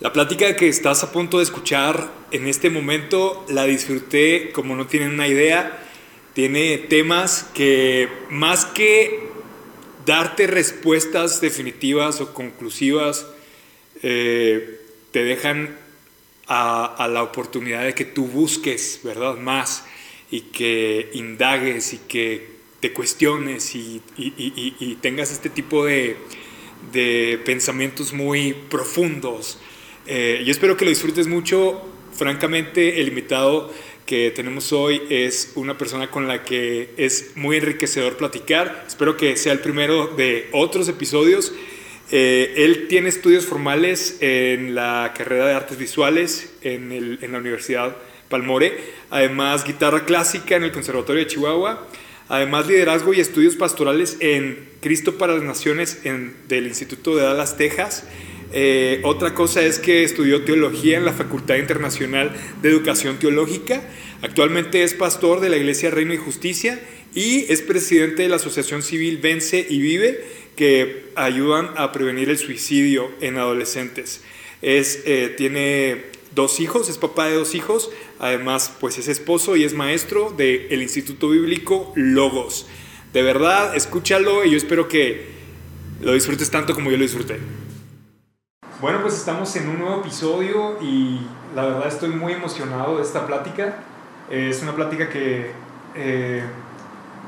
La plática que estás a punto de escuchar en este momento la disfruté como no tienen una idea. Tiene temas que más que darte respuestas definitivas o conclusivas, eh, te dejan a, la oportunidad de que tú busques, ¿verdad? Más y que indagues y que te cuestiones y, tengas este tipo de, de pensamientos muy profundos. Eh, yo espero que lo disfrutes mucho. Francamente, el invitado que tenemos hoy es una persona con la que es muy enriquecedor platicar. Espero que sea el primero de otros episodios. Eh, él tiene estudios formales en la carrera de artes visuales en, el, en la Universidad Palmore, además guitarra clásica en el Conservatorio de Chihuahua, además liderazgo y estudios pastorales en Cristo para las Naciones en, del Instituto de Dallas, Texas. Eh, otra cosa es que estudió teología en la Facultad Internacional de Educación Teológica. Actualmente es pastor de la Iglesia Reino y Justicia y es presidente de la Asociación Civil Vence y Vive, que ayudan a prevenir el suicidio en adolescentes. Es, eh, tiene dos hijos, es papá de dos hijos, además pues es esposo y es maestro del Instituto Bíblico Logos. De verdad, escúchalo y yo espero que lo disfrutes tanto como yo lo disfruté. Bueno, pues estamos en un nuevo episodio y la verdad estoy muy emocionado de esta plática. Es una plática que eh,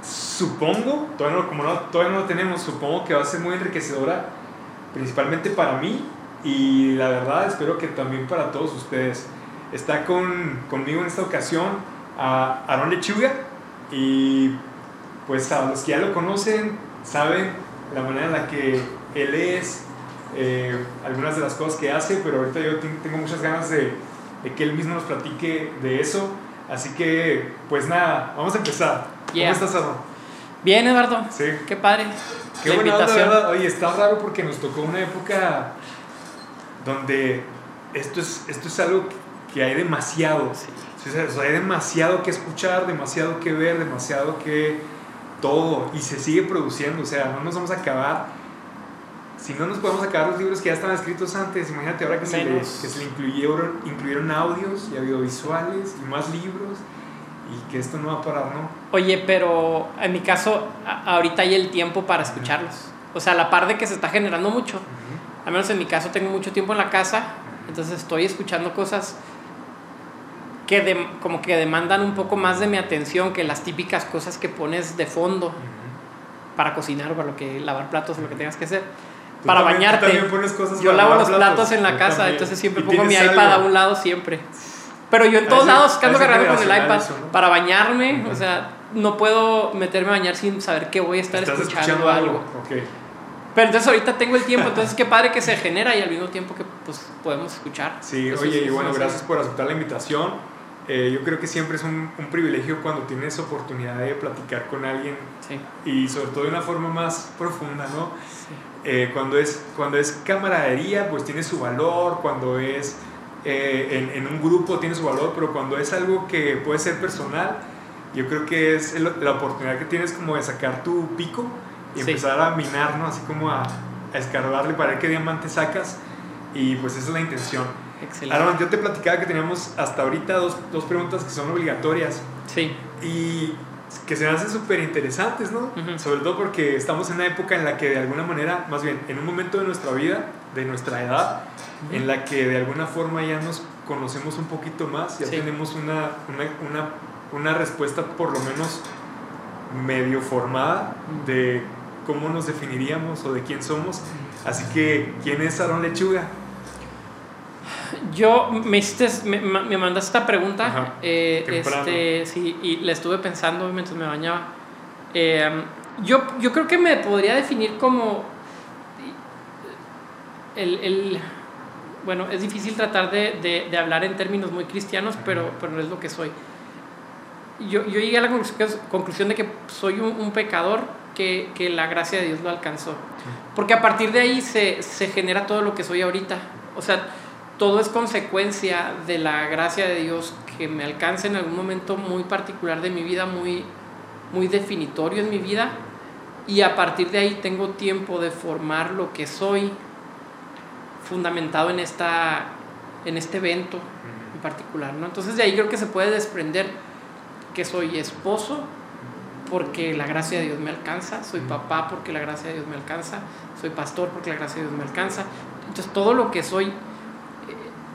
supongo, todavía no, como no, todavía no lo tenemos, supongo que va a ser muy enriquecedora, principalmente para mí y la verdad espero que también para todos ustedes. Está con, conmigo en esta ocasión a Aaron Lechuga y pues a los que ya lo conocen saben la manera en la que él es, eh, algunas de las cosas que hace, pero ahorita yo tengo muchas ganas de, de, que él mismo nos platique de eso. Así que, pues nada, vamos a empezar. ¿Cómo estás, Aaron? Bien, Eduardo. Sí. Qué padre. Qué buena verdad. Oye, está raro porque nos tocó una época donde esto es, esto es algo que hay demasiado. Sí. hay demasiado que escuchar, demasiado que ver, demasiado que todo. Y se sigue produciendo. O sea, no nos vamos a acabar si no nos podemos sacar los libros que ya estaban escritos antes, imagínate ahora que, se le, que se le, incluyeron, incluyeron audios y audiovisuales y más libros y que esto no va a parar, ¿no? Oye, pero en mi caso, ahorita hay el tiempo para escucharlos. O sea, a la par de que se está generando mucho, al menos en mi caso tengo mucho tiempo en la casa, entonces estoy escuchando cosas que de, como que demandan un poco más de mi atención que las típicas cosas que pones de fondo para cocinar o para lo que lavar platos o lo que tengas que hacer para bañarte. yo lavo los platos, en la casa, entonces siempre pongo mi iPad a un lado siempre. Pero yo en todos lados ando cargando con el iPad para bañarme, o sea, no puedo meterme a bañar sin saber que voy a estar escuchando, algo. Pero entonces ahorita tengo el tiempo, entonces qué padre que se genera y al mismo tiempo que pues podemos escuchar. Sí, oye, y bueno, gracias por aceptar la invitación. Eh, yo creo que siempre es un, un, privilegio cuando tienes oportunidad de platicar con alguien sí. y sobre todo de una forma más profunda, ¿no? Sí. Eh, cuando, es, cuando es camaradería, pues tiene su valor, cuando es eh, en, un grupo tiene su valor, pero cuando es algo que puede ser personal, yo creo que es la oportunidad que tienes como de sacar tu pico y empezar a minar, ¿no? Así como a, a, escarbarle para ver qué diamante sacas y pues esa es la intención. Excelente. yo te platicaba que teníamos hasta ahorita dos, dos preguntas que son obligatorias. Sí. Y que se me hacen súper interesantes, ¿no? Sobre todo porque estamos en una época en la que de alguna manera, más bien, en un momento de nuestra vida, de nuestra edad, en la que de alguna forma ya nos conocemos un poquito más, ya tenemos una, una, una, una, respuesta por lo menos medio formada de cómo nos definiríamos o de quién somos. Así que, ¿quién es Aaron Lechuga? Yo me, hiciste, me, me mandaste esta pregunta, eh, este, sí, y la estuve pensando mientras me bañaba. Eh, yo, yo creo que me podría definir como el, el bueno, es difícil tratar de, de, de, hablar en términos muy cristianos, pero, pero es lo que soy. Yo, yo llegué a la conclusión de que soy un, un pecador que, que, la gracia de Dios lo alcanzó. Porque a partir de ahí se, se genera todo lo que soy ahorita. O sea, todo es consecuencia de la gracia de Dios que me alcanza en algún momento muy particular de mi vida, muy, muy definitorio en mi vida, y a partir de ahí tengo tiempo de formar lo que soy, fundamentado en esta, en este evento en particular, ¿no? Entonces de ahí creo que se puede desprender que soy esposo porque la gracia de Dios me alcanza, soy papá porque la gracia de Dios me alcanza, soy pastor porque la gracia de Dios me alcanza. Entonces todo lo que soy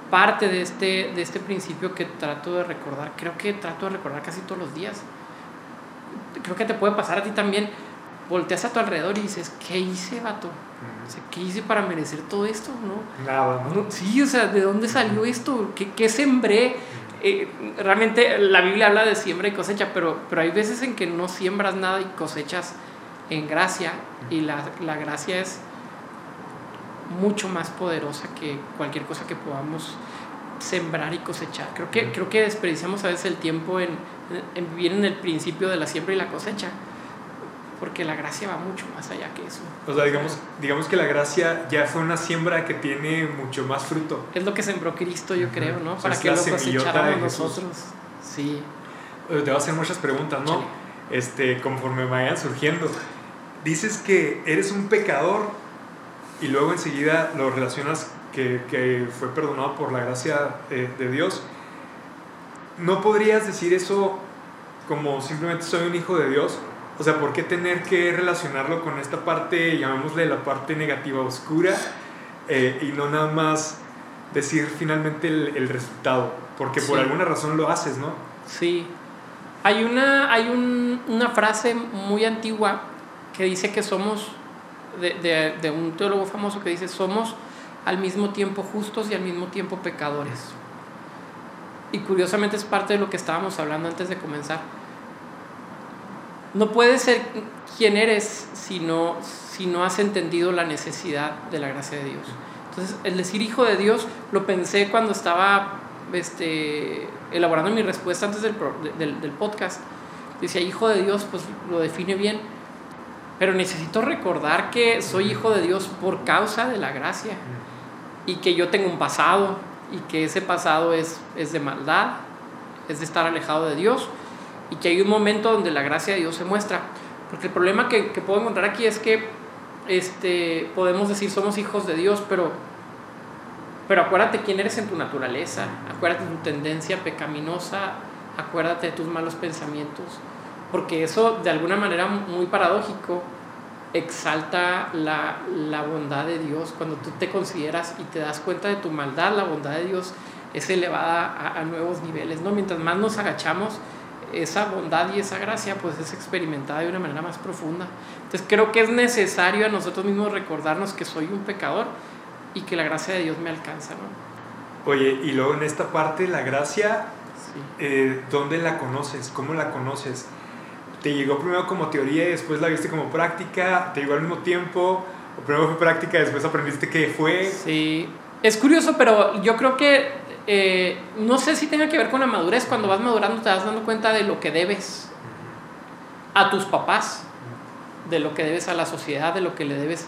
parte de este, de este principio que trato de recordar, creo que trato de recordar casi todos los días. Creo que te puede pasar a ti también. Volteas a tu alrededor y dices, ¿qué hice, vato? ¿Qué hice para merecer todo esto? ¿no? Nada, ¿no? Sí, o sea, ¿de dónde salió esto? ¿Qué, qué sembré? Eh, realmente la Biblia habla de siembra y cosecha, pero, pero hay veces en que no siembras nada y cosechas en gracia, y la, la gracia es mucho más poderosa que cualquier cosa que podamos sembrar y cosechar. Creo que, creo que desperdiciamos a veces el tiempo en, en, vivir en el principio de la siembra y la cosecha, porque la gracia va mucho más allá que eso. O sea, digamos, digamos que la gracia ya fue una siembra que tiene mucho más fruto. Es lo que sembró Cristo, yo creo, ¿no? Para que lo cosecháramos nosotros. Sí. Te voy a hacer muchas preguntas, ¿no? Este, conforme vayan surgiendo. Dices que eres un pecador y luego enseguida lo relacionas que, que fue perdonado por la gracia de, de, Dios, ¿no podrías decir eso como simplemente soy un hijo de Dios? O sea, ¿por qué tener que relacionarlo con esta parte, llamémosle la parte negativa oscura, eh, y no nada más decir finalmente el, el resultado? Porque sí. por alguna razón lo haces, ¿no? Sí. Hay una, hay un, una frase muy antigua que dice que somos de, de, de, un teólogo famoso que dice, somos al mismo tiempo justos y al mismo tiempo pecadores. Y curiosamente es parte de lo que estábamos hablando antes de comenzar. No puedes ser quien eres si no, si no has entendido la necesidad de la gracia de Dios. Entonces, el decir hijo de Dios lo pensé cuando estaba este, elaborando mi respuesta antes del, del, del podcast. Decía, hijo de Dios, pues lo define bien pero necesito recordar que soy hijo de Dios por causa de la gracia y que yo tengo un pasado y que ese pasado es, es de maldad, es de estar alejado de Dios y que hay un momento donde la gracia de Dios se muestra. Porque el problema que, puedo encontrar aquí es que este, podemos decir somos hijos de Dios, pero, pero acuérdate quién eres en tu naturaleza, acuérdate de tu tendencia pecaminosa, acuérdate de tus malos pensamientos porque eso de alguna manera muy paradójico exalta la, la, bondad de Dios. Cuando tú te consideras y te das cuenta de tu maldad, la bondad de Dios es elevada a, a, nuevos niveles. ¿no? Mientras más nos agachamos, esa bondad y esa gracia pues es experimentada de una manera más profunda. Entonces creo que es necesario a nosotros mismos recordarnos que soy un pecador y que la gracia de Dios me alcanza. ¿no? Oye, y luego en esta parte, la gracia, sí. eh, ¿dónde la conoces? ¿Cómo la conoces? Te llegó primero como teoría y después la viste como práctica, te llegó al mismo tiempo, o primero fue práctica y después aprendiste qué fue. Sí, es curioso, pero yo creo que eh, no sé si tenga que ver con la madurez, cuando vas madurando te vas dando cuenta de lo que debes a tus papás, de lo que debes a la sociedad, de lo que le debes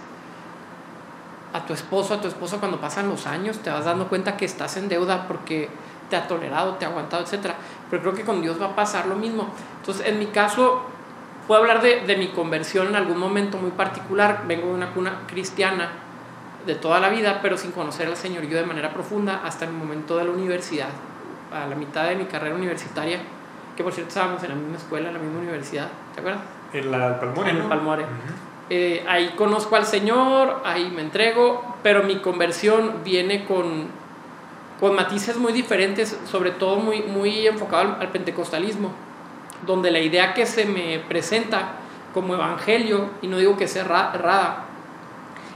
a tu esposo, a tu esposa cuando pasan los años, te vas dando cuenta que estás en deuda porque te ha tolerado, te ha aguantado, etc. Pero creo que con Dios va a pasar lo mismo. Entonces, en mi caso, puedo hablar de, de mi conversión en algún momento muy particular. Vengo de una cuna cristiana de toda la vida, pero sin conocer al Señor yo de manera profunda hasta el momento de la universidad, a la mitad de mi carrera universitaria, que por cierto estábamos en la misma escuela, en la misma universidad, ¿te acuerdas? En la Palmore. En ¿no? el Palmore. Uh -huh. Eh, ahí conozco al Señor, ahí me entrego, pero mi conversión viene con, con matices muy diferentes, sobre todo muy, muy enfocado al, al, pentecostalismo, donde la idea que se me presenta como evangelio, y no digo que sea errada,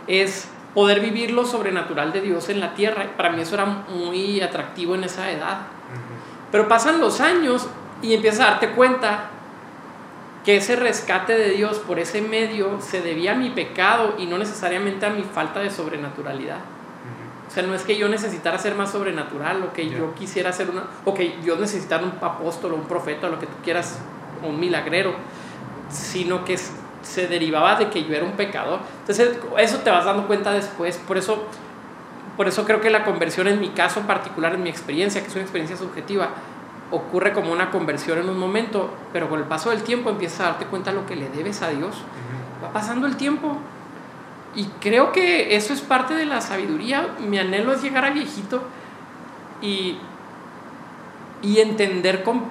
es poder vivir lo sobrenatural de Dios en la tierra. Para mí eso era muy atractivo en esa edad. Pero pasan los años y empiezas a darte cuenta que ese rescate de Dios por ese medio se debía a mi pecado y no necesariamente a mi falta de sobrenaturalidad. O sea, no es que yo necesitara ser más sobrenatural o que yeah. yo quisiera ser una, o que yo necesitara un apóstol o un profeta o lo que tú quieras, o un milagrero, sino que se derivaba de que yo era un pecador. Entonces, eso te vas dando cuenta después. Por eso, por eso creo que la conversión en mi caso particular, en mi experiencia, que es una experiencia subjetiva, ocurre como una conversión en un momento, pero con el paso del tiempo empiezas a darte cuenta de lo que le debes a Dios. Uh -huh. Va pasando el tiempo. Y creo que eso es parte de la sabiduría. Mi anhelo es llegar a viejito y, y entender con,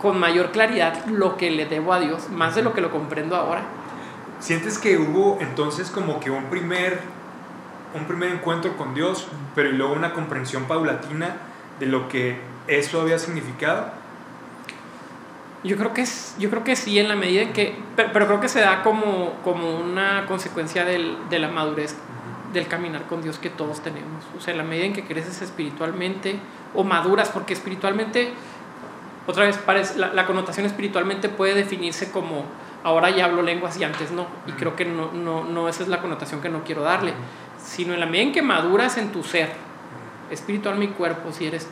con mayor claridad lo que le debo a Dios, más de lo que lo comprendo ahora. ¿Sientes que hubo entonces como que un primer, un primer encuentro con Dios, pero luego una comprensión paulatina de lo que eso había significado? Yo creo que, es, yo creo que sí, en la medida en que. Pero, pero creo que se da como, como una consecuencia del, de la madurez del caminar con Dios que todos tenemos. O sea, en la medida en que creces espiritualmente o maduras, porque espiritualmente, otra vez, parece, la, la connotación espiritualmente puede definirse como ahora ya hablo lenguas y antes no. Y creo que no, no, no esa es la connotación que no quiero darle. Sino en la medida en que maduras en tu ser, espiritual mi cuerpo, si eres,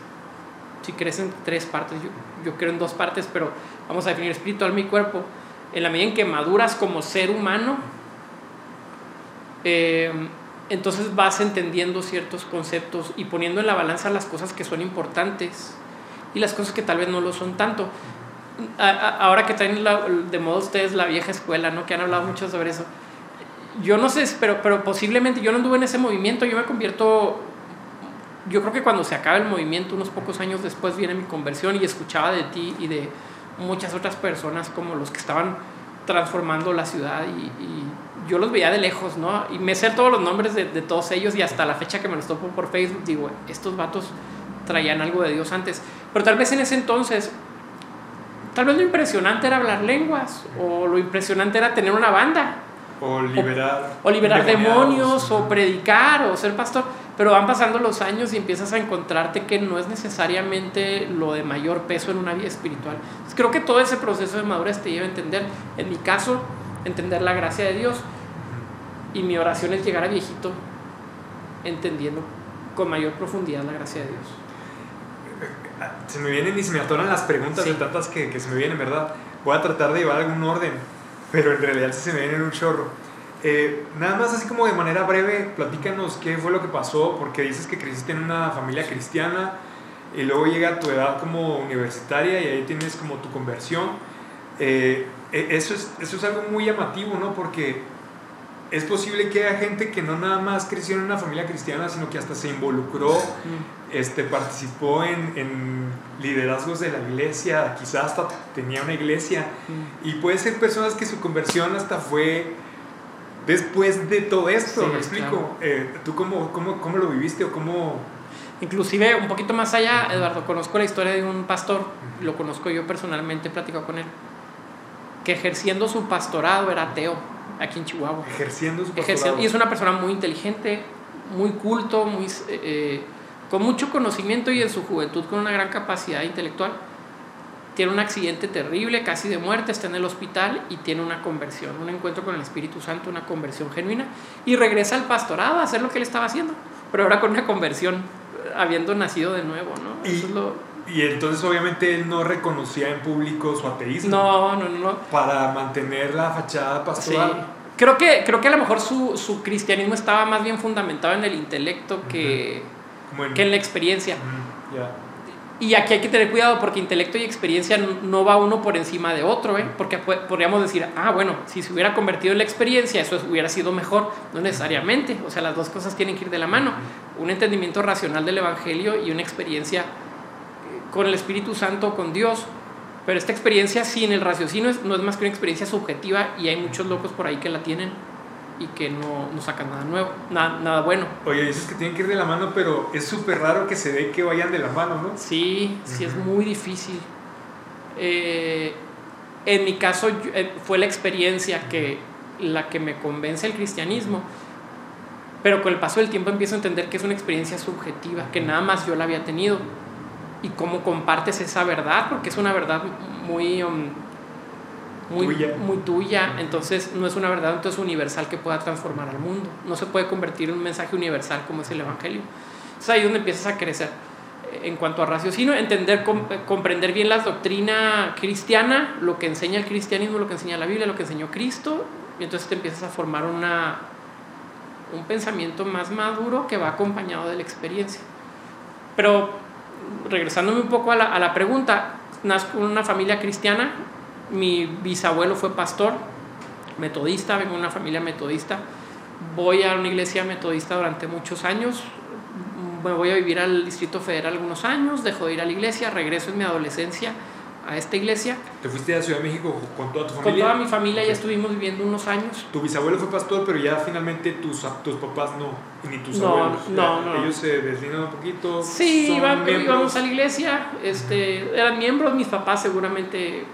si crees en tres partes, yo, yo creo en dos partes, pero vamos a definir espiritual mi cuerpo. En la medida en que maduras como ser humano, eh, entonces vas entendiendo ciertos conceptos y poniendo en la balanza las cosas que son importantes y las cosas que tal vez no lo son tanto. A, a, ahora que traen la, de modo ustedes la vieja escuela, ¿no? que han hablado mucho sobre eso. Yo no sé, pero, pero posiblemente yo no anduve en ese movimiento, yo me convierto, yo creo que cuando se acaba el movimiento, unos pocos años después viene mi conversión y escuchaba de ti y de muchas otras personas como los que estaban transformando la ciudad y, yo los veía de lejos, ¿no? Y me sé todos los nombres de, de, todos ellos y hasta la fecha que me los topo por Facebook, digo, estos vatos traían algo de Dios antes. Pero tal vez en ese entonces, tal vez lo impresionante era hablar lenguas, o lo impresionante era tener una banda. O liberar. O, o liberar demonios, o predicar, o ser pastor. Pero van pasando los años y empiezas a encontrarte que no es necesariamente lo de mayor peso en una vida espiritual. Entonces, creo que todo ese proceso de madurez te lleva a entender, en mi caso, entender la gracia de Dios y mi oración es llegar a viejito entendiendo con mayor profundidad la gracia de Dios. Se me vienen y se me atoran las preguntas sí. de tantas que, que, se me vienen, ¿verdad? Voy a tratar de llevar algún orden, pero en realidad sí se me vienen un chorro. Eh, nada más así como de manera breve, platícanos qué fue lo que pasó, porque dices que creciste en una familia cristiana y luego llega tu edad como universitaria y ahí tienes como tu conversión. Eh, eso, es, eso es algo muy llamativo, ¿no? Porque es posible que haya gente que no nada más creció en una familia cristiana, sino que hasta se involucró, mm. este, participó en, en, liderazgos de la iglesia, quizás hasta tenía una iglesia. Mm. Y puede ser personas que su conversión hasta fue después de todo esto, sí, ¿me explico? Claro. Eh, ¿Tú cómo, cómo, cómo, lo viviste o cómo...? Inclusive, un poquito más allá, Eduardo, conozco la historia de un pastor, lo conozco yo personalmente, he platicado con él, que ejerciendo su pastorado era ateo aquí en Chihuahua. Ejerciendo su Ejerciendo, y es una persona muy inteligente, muy culto, muy, eh, con mucho conocimiento y en su juventud con una gran capacidad intelectual. Tiene un accidente terrible, casi de muerte, está en el hospital y tiene una conversión, un encuentro con el Espíritu Santo, una conversión genuina. Y regresa al pastorado a hacer lo que él estaba haciendo, pero ahora con una conversión, habiendo nacido de nuevo, ¿no? Eso es lo, y entonces obviamente él no reconocía en público su ateísmo. No, no, no. Para mantener la fachada pastoral. Sí. Creo que, creo que a lo mejor su, su cristianismo estaba más bien fundamentado en el intelecto que, uh -huh. en, que en la experiencia. Uh -huh. yeah. Y aquí hay que tener cuidado porque intelecto y experiencia no va uno por encima de otro, ¿eh? porque podríamos decir, ah, bueno, si se hubiera convertido en la experiencia, eso hubiera sido mejor. No necesariamente, o sea, las dos cosas tienen que ir de la mano. Un entendimiento racional del Evangelio y una experiencia con el Espíritu Santo, con Dios. Pero esta experiencia sin el raciocinio no es más que una experiencia subjetiva y hay muchos locos por ahí que la tienen y que no, no sacan nada nuevo, nada, nada bueno. Oye, dices que tienen que ir de la mano, pero es súper raro que se ve que vayan de la mano, ¿no? Sí, sí, uh -huh. es muy difícil. Eh, en mi caso eh, fue la experiencia que la que me convence el cristianismo, pero con el paso del tiempo empiezo a entender que es una experiencia subjetiva, que nada más yo la había tenido y cómo compartes esa verdad, porque es una verdad muy, um, muy, tuya. muy tuya, entonces no es una verdad entonces universal que pueda transformar al mundo, no se puede convertir en un mensaje universal como es el Evangelio. Es ahí donde empiezas a crecer en cuanto a raciocinio, entender, comprender bien la doctrina cristiana, lo que enseña el cristianismo, lo que enseña la Biblia, lo que enseñó Cristo, y entonces te empiezas a formar una, un pensamiento más maduro que va acompañado de la experiencia. Pero regresándome un poco a la, a la pregunta, nazco en una familia cristiana, mi bisabuelo fue pastor, metodista, vengo de una familia metodista, voy a una iglesia metodista durante muchos años, me voy a vivir al Distrito Federal algunos años, dejo de ir a la iglesia, regreso en mi adolescencia a esta iglesia. ¿Te fuiste a Ciudad de México con toda tu Con familia? toda mi familia ya estuvimos viviendo unos años. Tu bisabuelo fue pastor, pero ya finalmente tus, tus papás no, ni tus No, abuelos. no, no. Ellos se deslindan un poquito. Sí, íbamos a la iglesia, este, eran miembros, mis papás seguramente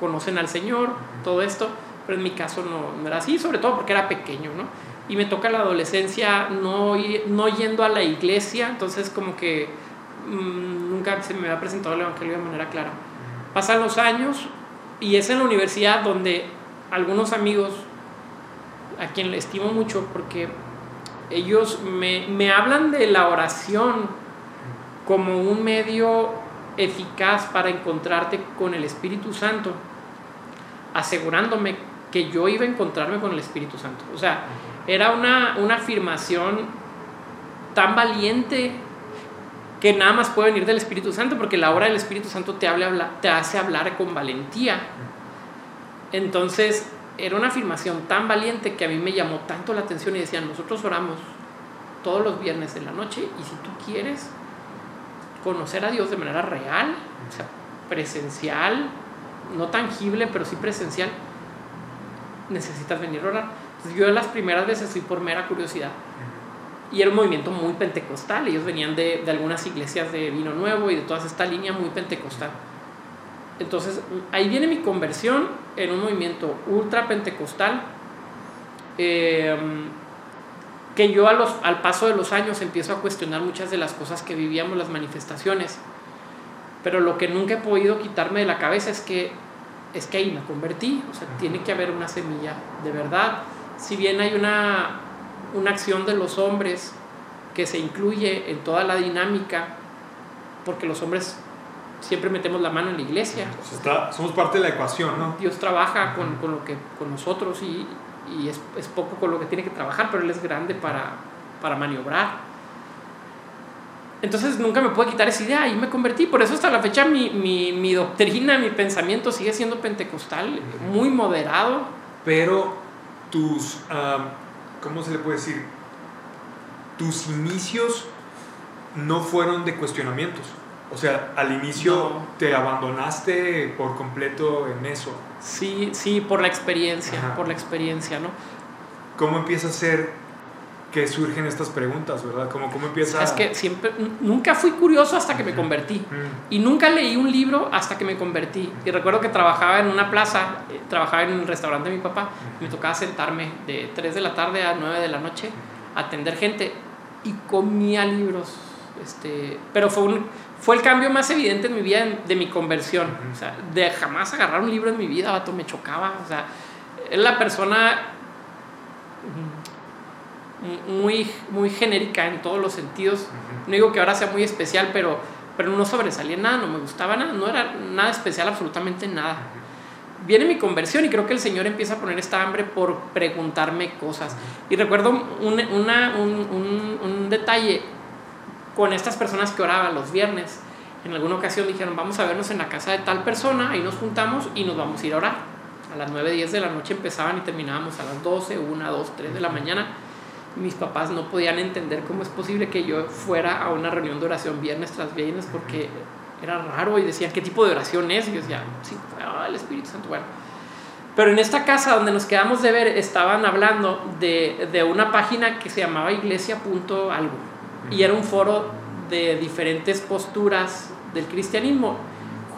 conocen al Señor, todo esto, pero en mi caso no, no era así, sobre todo porque era pequeño, ¿no? Y me toca la adolescencia no, no yendo a la iglesia, entonces como que mm, nunca se me había presentado el Evangelio de manera clara. Pasan los años y es en la universidad donde algunos amigos, a quien le estimo mucho, porque ellos me, me hablan de la oración como un medio eficaz para encontrarte con el Espíritu Santo, asegurándome que yo iba a encontrarme con el Espíritu Santo. O sea, era una, una afirmación tan valiente que nada más puede venir del Espíritu Santo, porque la obra del Espíritu Santo te, habla, te hace hablar con valentía. Entonces, era una afirmación tan valiente que a mí me llamó tanto la atención y decían, nosotros oramos todos los viernes en la noche y si tú quieres conocer a Dios de manera real, o sea, presencial, no tangible, pero sí presencial, necesitas venir a orar. Entonces, yo las primeras veces fui por mera curiosidad. Y era un movimiento muy pentecostal. Ellos venían de, de algunas iglesias de vino nuevo y de toda esta línea muy pentecostal. Entonces, ahí viene mi conversión en un movimiento ultra pentecostal. eh, que yo a los, al paso de los años empiezo a cuestionar muchas de las cosas que vivíamos, las manifestaciones. Pero lo que nunca he podido quitarme de la cabeza es que, es que ahí me convertí. O sea, tiene que haber una semilla de verdad. Si bien hay una, una acción de los hombres que se incluye en toda la dinámica, porque los hombres siempre metemos la mano en la iglesia. Está- somos parte de la ecuación, ¿no? Dios trabaja con, con lo que, con nosotros y, y es, es poco con lo que tiene que trabajar, pero Él es grande para, para maniobrar. Entonces nunca me pude quitar esa idea y me convertí. Por eso hasta la fecha mi, mi, mi doctrina, mi pensamiento sigue siendo pentecostal, muy moderado. Pero tus, am, ¿cómo se le puede decir? Tus inicios no fueron de cuestionamientos. O sea, al inicio No. te abandonaste por completo en eso. Sí, sí, por la experiencia, Ajá. por la experiencia, ¿no? ¿Cómo empieza a ser que surgen estas preguntas, verdad? ¿Cómo, cómo empieza Es que siempre, nunca fui curioso hasta que me convertí. Y nunca leí un libro hasta que me convertí. Y recuerdo que trabajaba en una plaza, eh, trabajaba en un restaurante de mi papá. y me tocaba sentarme de 3 de la tarde a 9 de la noche a atender gente y comía libros. Este, pero fue, un, fue el cambio más evidente en mi vida en- de mi conversión. O sea, de jamás agarrar un libro en mi vida, vato, me chocaba. O sea, es la persona muy, muy genérica en todos los sentidos. No digo que ahora sea muy especial, pero, pero no sobresalía nada, no me gustaba nada, no era nada especial, absolutamente nada. Viene mi conversión y creo que el Señor empieza a poner esta hambre por preguntarme cosas. Y recuerdo un, una- un, un- un detalle con estas personas que oraban los viernes. En alguna ocasión dijeron, vamos a vernos en la casa de tal persona, ahí nos juntamos y nos vamos a ir a orar. A las 9, 10 de la noche empezaban y terminábamos a las 12, 1, 2, 3 de la mañana mis papás no podían entender cómo es posible que yo fuera a una reunión de oración viernes tras viernes porque era raro y decían, ¿qué tipo de oración es? Y yo decía, sí, ah, el Espíritu Santo, bueno. Pero en esta casa donde nos quedamos de ver estaban hablando de, de una página que se llamaba iglesia.algo y era un foro de diferentes posturas del cristianismo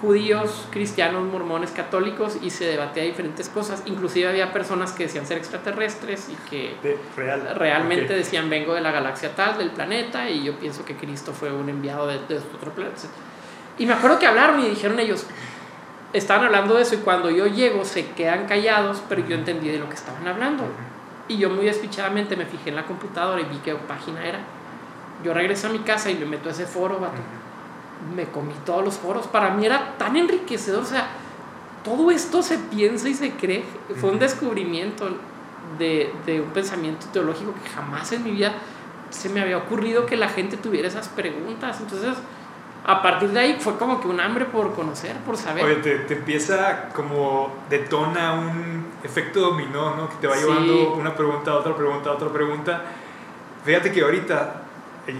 judíos, cristianos, mormones, católicos y se debatía diferentes cosas. Inclusive había personas que decían ser extraterrestres y que de- real. realmente decían vengo de la galaxia tal, del planeta y yo pienso que Cristo fue un enviado de, de otro planeta. Y me acuerdo que hablaron y dijeron ellos, estaban hablando de eso y cuando yo llego se quedan callados, pero yo entendí de lo que estaban hablando. Y yo muy despichadamente me fijé en la computadora y vi qué página era. Yo regresé a mi casa y me meto a ese foro, vato. Me comí todos los foros. Para mí era tan enriquecedor. O sea, todo esto se piensa y se cree. Fue un descubrimiento de, de un pensamiento teológico que jamás en mi vida se me había ocurrido que la gente tuviera esas preguntas. Entonces, a partir de ahí fue como que un hambre por conocer, por saber. Oye, te, te empieza como detona un efecto dominó, ¿no? Que te va Sí. llevando una pregunta, otra pregunta, otra pregunta. Fíjate que ahorita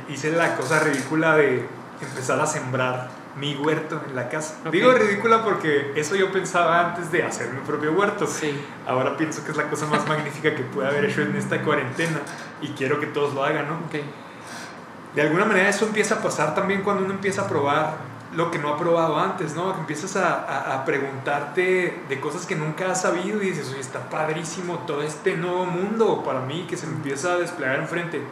hice la cosa ridícula de empezar a sembrar mi huerto en la casa. Ok. Digo ridícula porque eso yo pensaba antes de hacer mi propio huerto. Sí. Ahora pienso que es la cosa más magnífica que pude haber hecho en esta cuarentena y quiero que todos lo hagan, ¿no? Ok. De alguna manera eso empieza a pasar también cuando uno empieza a probar lo que no ha probado antes, ¿no? Que empiezas a, a- a preguntarte de cosas que nunca has sabido y dices, oye, está padrísimo todo este nuevo mundo para mí que se me empieza a desplegar enfrente.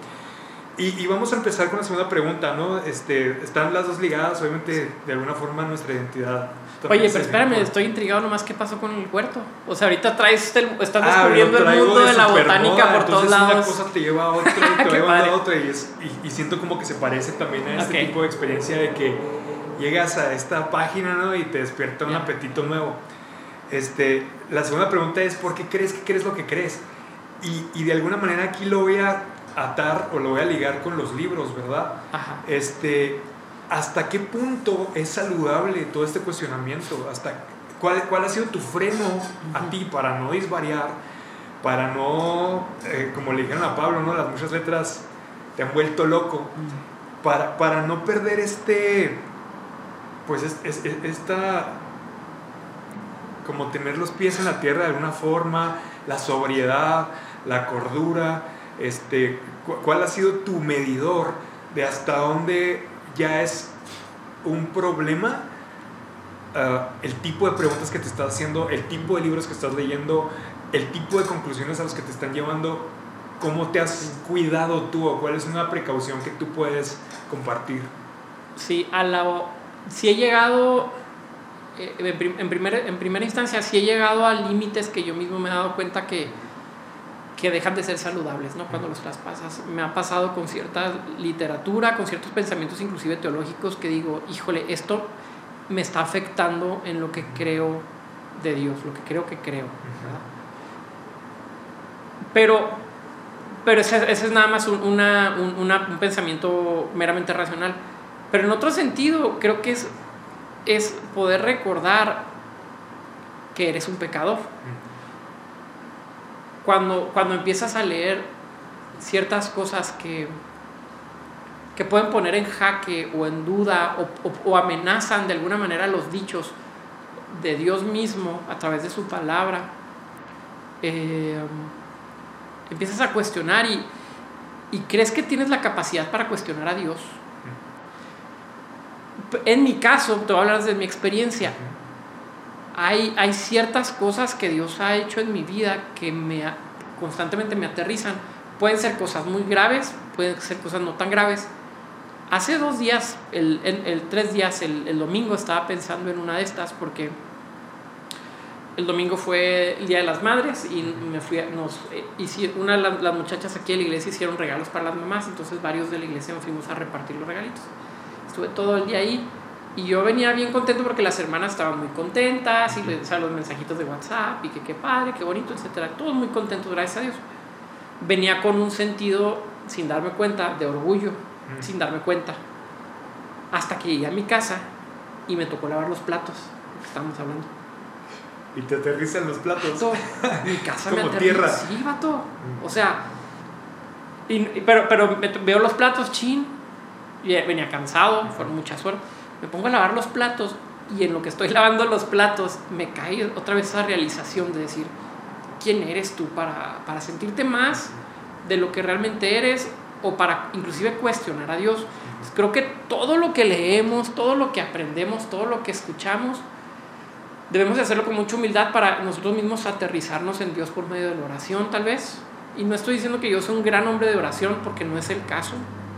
Y, y vamos a empezar con la segunda pregunta, ¿no? Este, están las dos ligadas, obviamente, de alguna forma, nuestra identidad. Oye, pero espérame, estoy intrigado nomás qué pasó con el huerto. O sea, ahorita traes el, estás Ah, descubriendo el mundo de la supermoda, botánica por todos lados. Una cosa te lleva a otra y te Qué va llevando padre. a otra y, es- y- y siento como que se parece también a este Ok. tipo de experiencia de que llegas a esta página ¿no? y te despierta un Ya. apetito nuevo. Este, la segunda pregunta es, ¿por qué crees que crees lo que crees? Y, y de alguna manera aquí lo voy a atar o lo voy a ligar con los libros, ¿verdad? Ajá. Este, ¿Hasta qué punto es saludable todo este cuestionamiento? ¿Hasta cuál, cuál ha sido tu freno a ti para no disvariar? Para no, eh, como le dijeron a Pablo, ¿no? las muchas letras te han vuelto loco. Para, para no perder este, pues es, es- es- esta, como tener los pies en la tierra de alguna forma, la sobriedad, la cordura, este, cu- ¿cuál ha sido tu medidor de hasta dónde ya es un problema? ah, el tipo de preguntas que te estás haciendo, el tipo de libros que estás leyendo, el tipo de conclusiones a los que te están llevando, ¿cómo te has cuidado tú o cuál es una precaución que tú puedes compartir? Sí, a la, sí he llegado, eh, en, prim- en primera, instancia, sí he llegado a límites que yo mismo me he dado cuenta que, que dejan de ser saludables, ¿no? Cuando los traspasas. Me ha pasado con cierta literatura, con ciertos pensamientos inclusive teológicos que digo, híjole, esto me está afectando en lo que creo de Dios, lo que creo que creo. ¿verdad? Pero, pero ese, ese es nada más un, una- un- una- un pensamiento meramente racional. Pero en otro sentido, creo que es, es poder recordar que eres un pecador. Cuando, cuando empiezas a leer ciertas cosas que, que pueden poner en jaque o en duda o, o- o amenazan de alguna manera los dichos de Dios mismo a través de su palabra, eh, empiezas a cuestionar y, y crees que tienes la capacidad para cuestionar a Dios. En mi caso, te voy a hablar desde mi experiencia, hay, ciertas cosas que Dios ha hecho en mi vida que me, constantemente me aterrizan. Pueden ser cosas muy graves, pueden ser cosas no tan graves. Hace dos días, el, tres días, el, domingo, estaba pensando en una de estas porque el domingo fue el Día de las Madres y me fui nos, eh, hici- una de las, las muchachas aquí de la iglesia hicieron regalos para las mamás, entonces varios de la iglesia nos fuimos a repartir los regalitos. Estuve todo el día ahí y yo venía bien contento porque las hermanas estaban muy contentas y le- o sea, los mensajitos de WhatsApp y que qué padre, qué bonito, etcétera. Todos muy contentos, gracias a Dios. Venía con un sentido, sin darme cuenta, de orgullo, Mm. sin darme cuenta. Hasta que llegué a mi casa y me tocó lavar los platos, lo que estábamos hablando. Y te aterrizan los platos. Vato, mi casa me Como aterriza. tierra. Sí, vato. Mm. O sea, y- pero, pero me veo los platos, chin. Y venía cansado, fueron muchas horas. Me pongo a lavar los platos y en lo que estoy lavando los platos me cae otra vez esa realización de decir, ¿quién eres tú para, para sentirte más de lo que realmente eres o para inclusive cuestionar a Dios? Pues creo que todo lo que leemos, todo lo que aprendemos, todo lo que escuchamos, debemos de hacerlo con mucha humildad para nosotros mismos aterrizarnos en Dios por medio de la oración, tal vez. Y no estoy diciendo que yo soy un gran hombre de oración, porque no es el caso.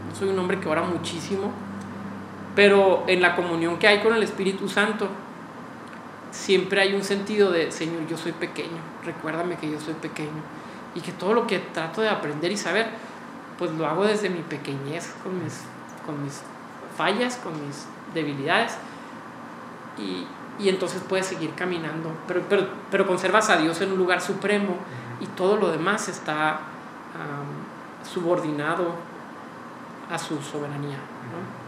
No soy un hombre que ora muchísimo. Pero en la comunión que hay con el Espíritu Santo, siempre hay un sentido de, Señor, yo soy pequeño, recuérdame que yo soy pequeño. Y que todo lo que trato de aprender y saber, pues lo hago desde mi pequeñez, con mis, con mis fallas, con mis debilidades. Y, y entonces puedes seguir caminando. Pero, pero, pero conservas a Dios en un lugar supremo y todo lo demás está am, subordinado a su soberanía. ¿no?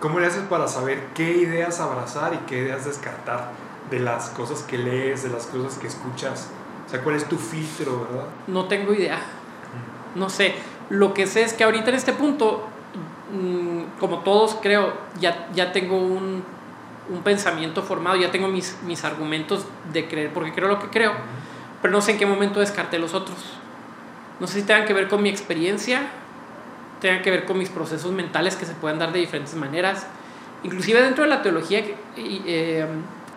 ¿Cómo le haces para saber qué ideas abrazar y qué ideas descartar de las cosas que lees, de las cosas que escuchas? O sea, ¿cuál es tu filtro, verdad? No tengo idea. No sé. Lo que sé es que ahorita en este punto mm, como todos creo, ya, ya tengo un, un, pensamiento formado, ya tengo mis, mis argumentos de creer, porque creo lo que creo, pero no sé en qué momento descarté los otros. No sé si tengan que ver con mi experiencia, tengan que ver con mis procesos mentales que se pueden dar de diferentes maneras. Inclusive dentro de la teología eh,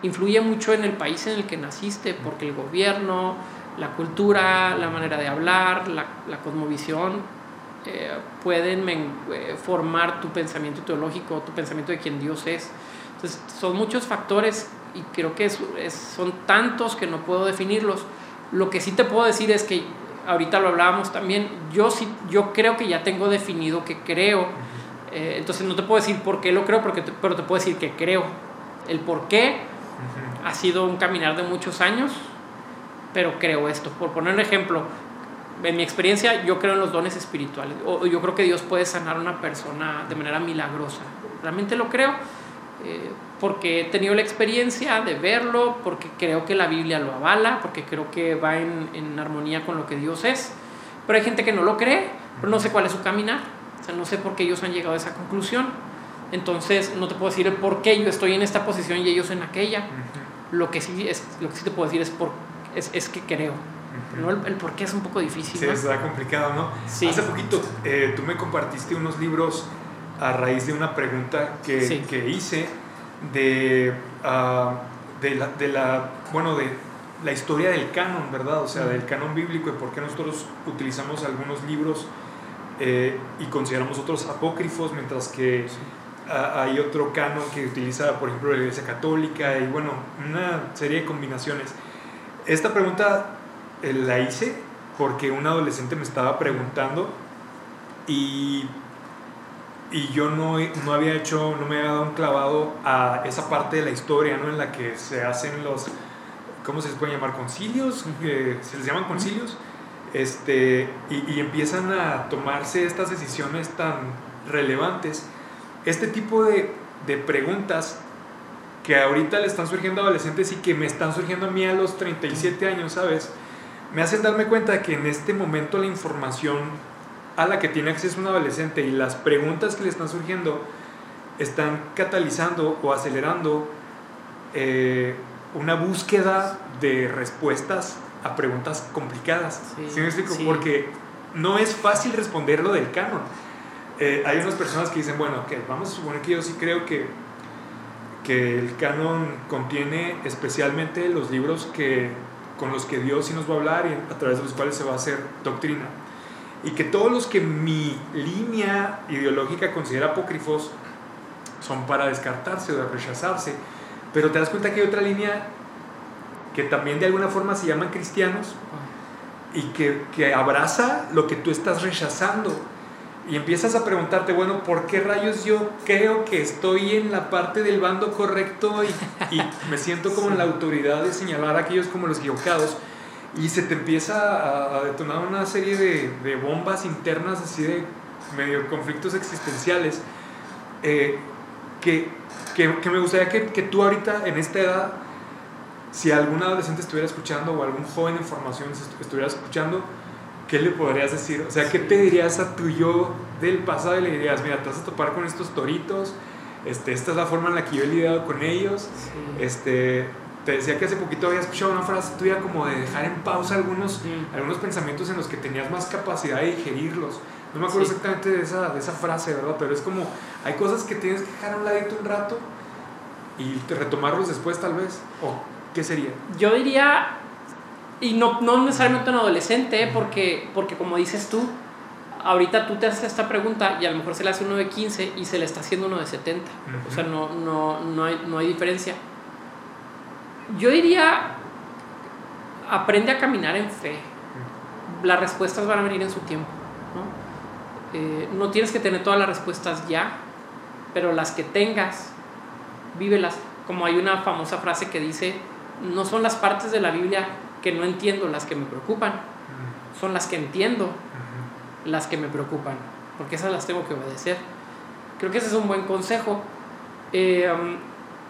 influye mucho en el país en el que naciste, porque el gobierno, la cultura, la manera de hablar, la, la cosmovisión, eh, pueden eh, formar tu pensamiento teológico, tu pensamiento de quién Dios es. Entonces, son muchos factores y creo que son tantos que no puedo definirlos. Lo que sí te puedo decir es que, ahorita lo hablábamos también, yo, sí, yo creo que ya tengo definido que creo. Eh, entonces, no te puedo decir por qué lo creo, porque pero te puedo decir que creo. El por qué ha sido un caminar de muchos años, pero creo esto. Por poner un ejemplo, en mi experiencia, yo creo en los dones espirituales. O yo creo que Dios puede sanar a una persona de manera milagrosa. Realmente lo creo eh, porque he tenido la experiencia de verlo, porque creo que la Biblia lo avala, porque creo que va en, en armonía con lo que Dios es. Pero hay gente que no lo cree, pero no sé cuál es su caminar. O sea, no sé por qué ellos han llegado a esa conclusión. Entonces, no te puedo decir el por qué yo estoy en esta posición y ellos en aquella. Lo que sí, es, lo que sí te puedo decir es, por, es, es que creo. ¿no? El, por qué es un poco difícil. Sí, está complicado, ¿no? Hace poquito eh, tú me compartiste unos libros a raíz de una pregunta que, que hice de, uh, de, la, de, la, bueno, de la historia del canon, ¿verdad? O sea, del canon bíblico y por qué nosotros utilizamos algunos libros eh, y consideramos otros apócrifos, mientras que hay otro canon que utiliza, por ejemplo, la Iglesia Católica y bueno, una serie de combinaciones. Esta pregunta eh, la hice porque un adolescente me estaba preguntando y, y yo no, no había hecho, no me había dado un clavado a esa parte de la historia, ¿no? En la que se hacen los, ¿cómo se les puede llamar? Concilios, eh, se les llaman concilios, este, y, y empiezan a tomarse estas decisiones tan relevantes. Este tipo de, de preguntas que ahorita le están surgiendo a adolescentes y que me están surgiendo a mí a los 37 años, ¿sabes? me hacen darme cuenta que en este momento la información a la que tiene acceso un adolescente y las preguntas que le están surgiendo están catalizando o acelerando eh, una búsqueda de respuestas a preguntas complicadas. Sí, me explico? Porque no es fácil responder lo del canon. Eh, hay unas personas que dicen, bueno, que vamos a suponer que yo sí creo que, que el canon contiene especialmente los libros que con los que Dios sí nos va a hablar y a través de los cuales se va a hacer doctrina. Y que todos los que mi línea ideológica considera apócrifos son para descartarse o de rechazarse. Pero te das cuenta que hay otra línea que también de alguna forma se llaman cristianos y que, que abraza lo que tú estás rechazando y empiezas a preguntarte, bueno, ¿por qué rayos yo creo que estoy en la parte del bando correcto y, y me siento como en la autoridad de señalar a aquellos como los equivocados? Y se te empieza a, detonar una serie de, de, bombas internas, así de medio conflictos existenciales, eh, que, que, que, me gustaría que, que tú ahorita, en esta edad, si algún adolescente estuviera escuchando o algún joven en formación estuviera escuchando, ¿qué le podrías decir? O sea, ¿qué te dirías a tu yo del pasado y le dirías, mira, te vas a topar con estos toritos, este, esta es la forma en la que yo he lidiado con ellos, este, te decía que hace poquito había escuchado una frase tuya como de dejar en pausa algunos, algunos pensamientos en los que tenías más capacidad de digerirlos. No me acuerdo exactamente de esa, de esa frase, ¿verdad? Pero es como, hay cosas que tienes que dejar a un ladito un rato y retomarlos después tal vez. ¿O qué sería? Yo diría y no, no necesariamente un adolescente, ¿eh? porque, porque como dices tú, ahorita tú te haces esta pregunta y a lo mejor se le hace uno de 15 y se le está haciendo uno de 70. O sea, no, no, no, hay, no hay diferencia. Yo diría, aprende a caminar en fe. Las respuestas van a venir en su tiempo. ¿no? Eh, no tienes que tener todas las respuestas ya, pero las que tengas, vívelas. Como hay una famosa frase que dice, no son las partes de la Biblia que no entiendo las que me preocupan, son las que entiendo las que me preocupan, porque esas las tengo que obedecer. Creo que ese es un buen consejo. Eh, um,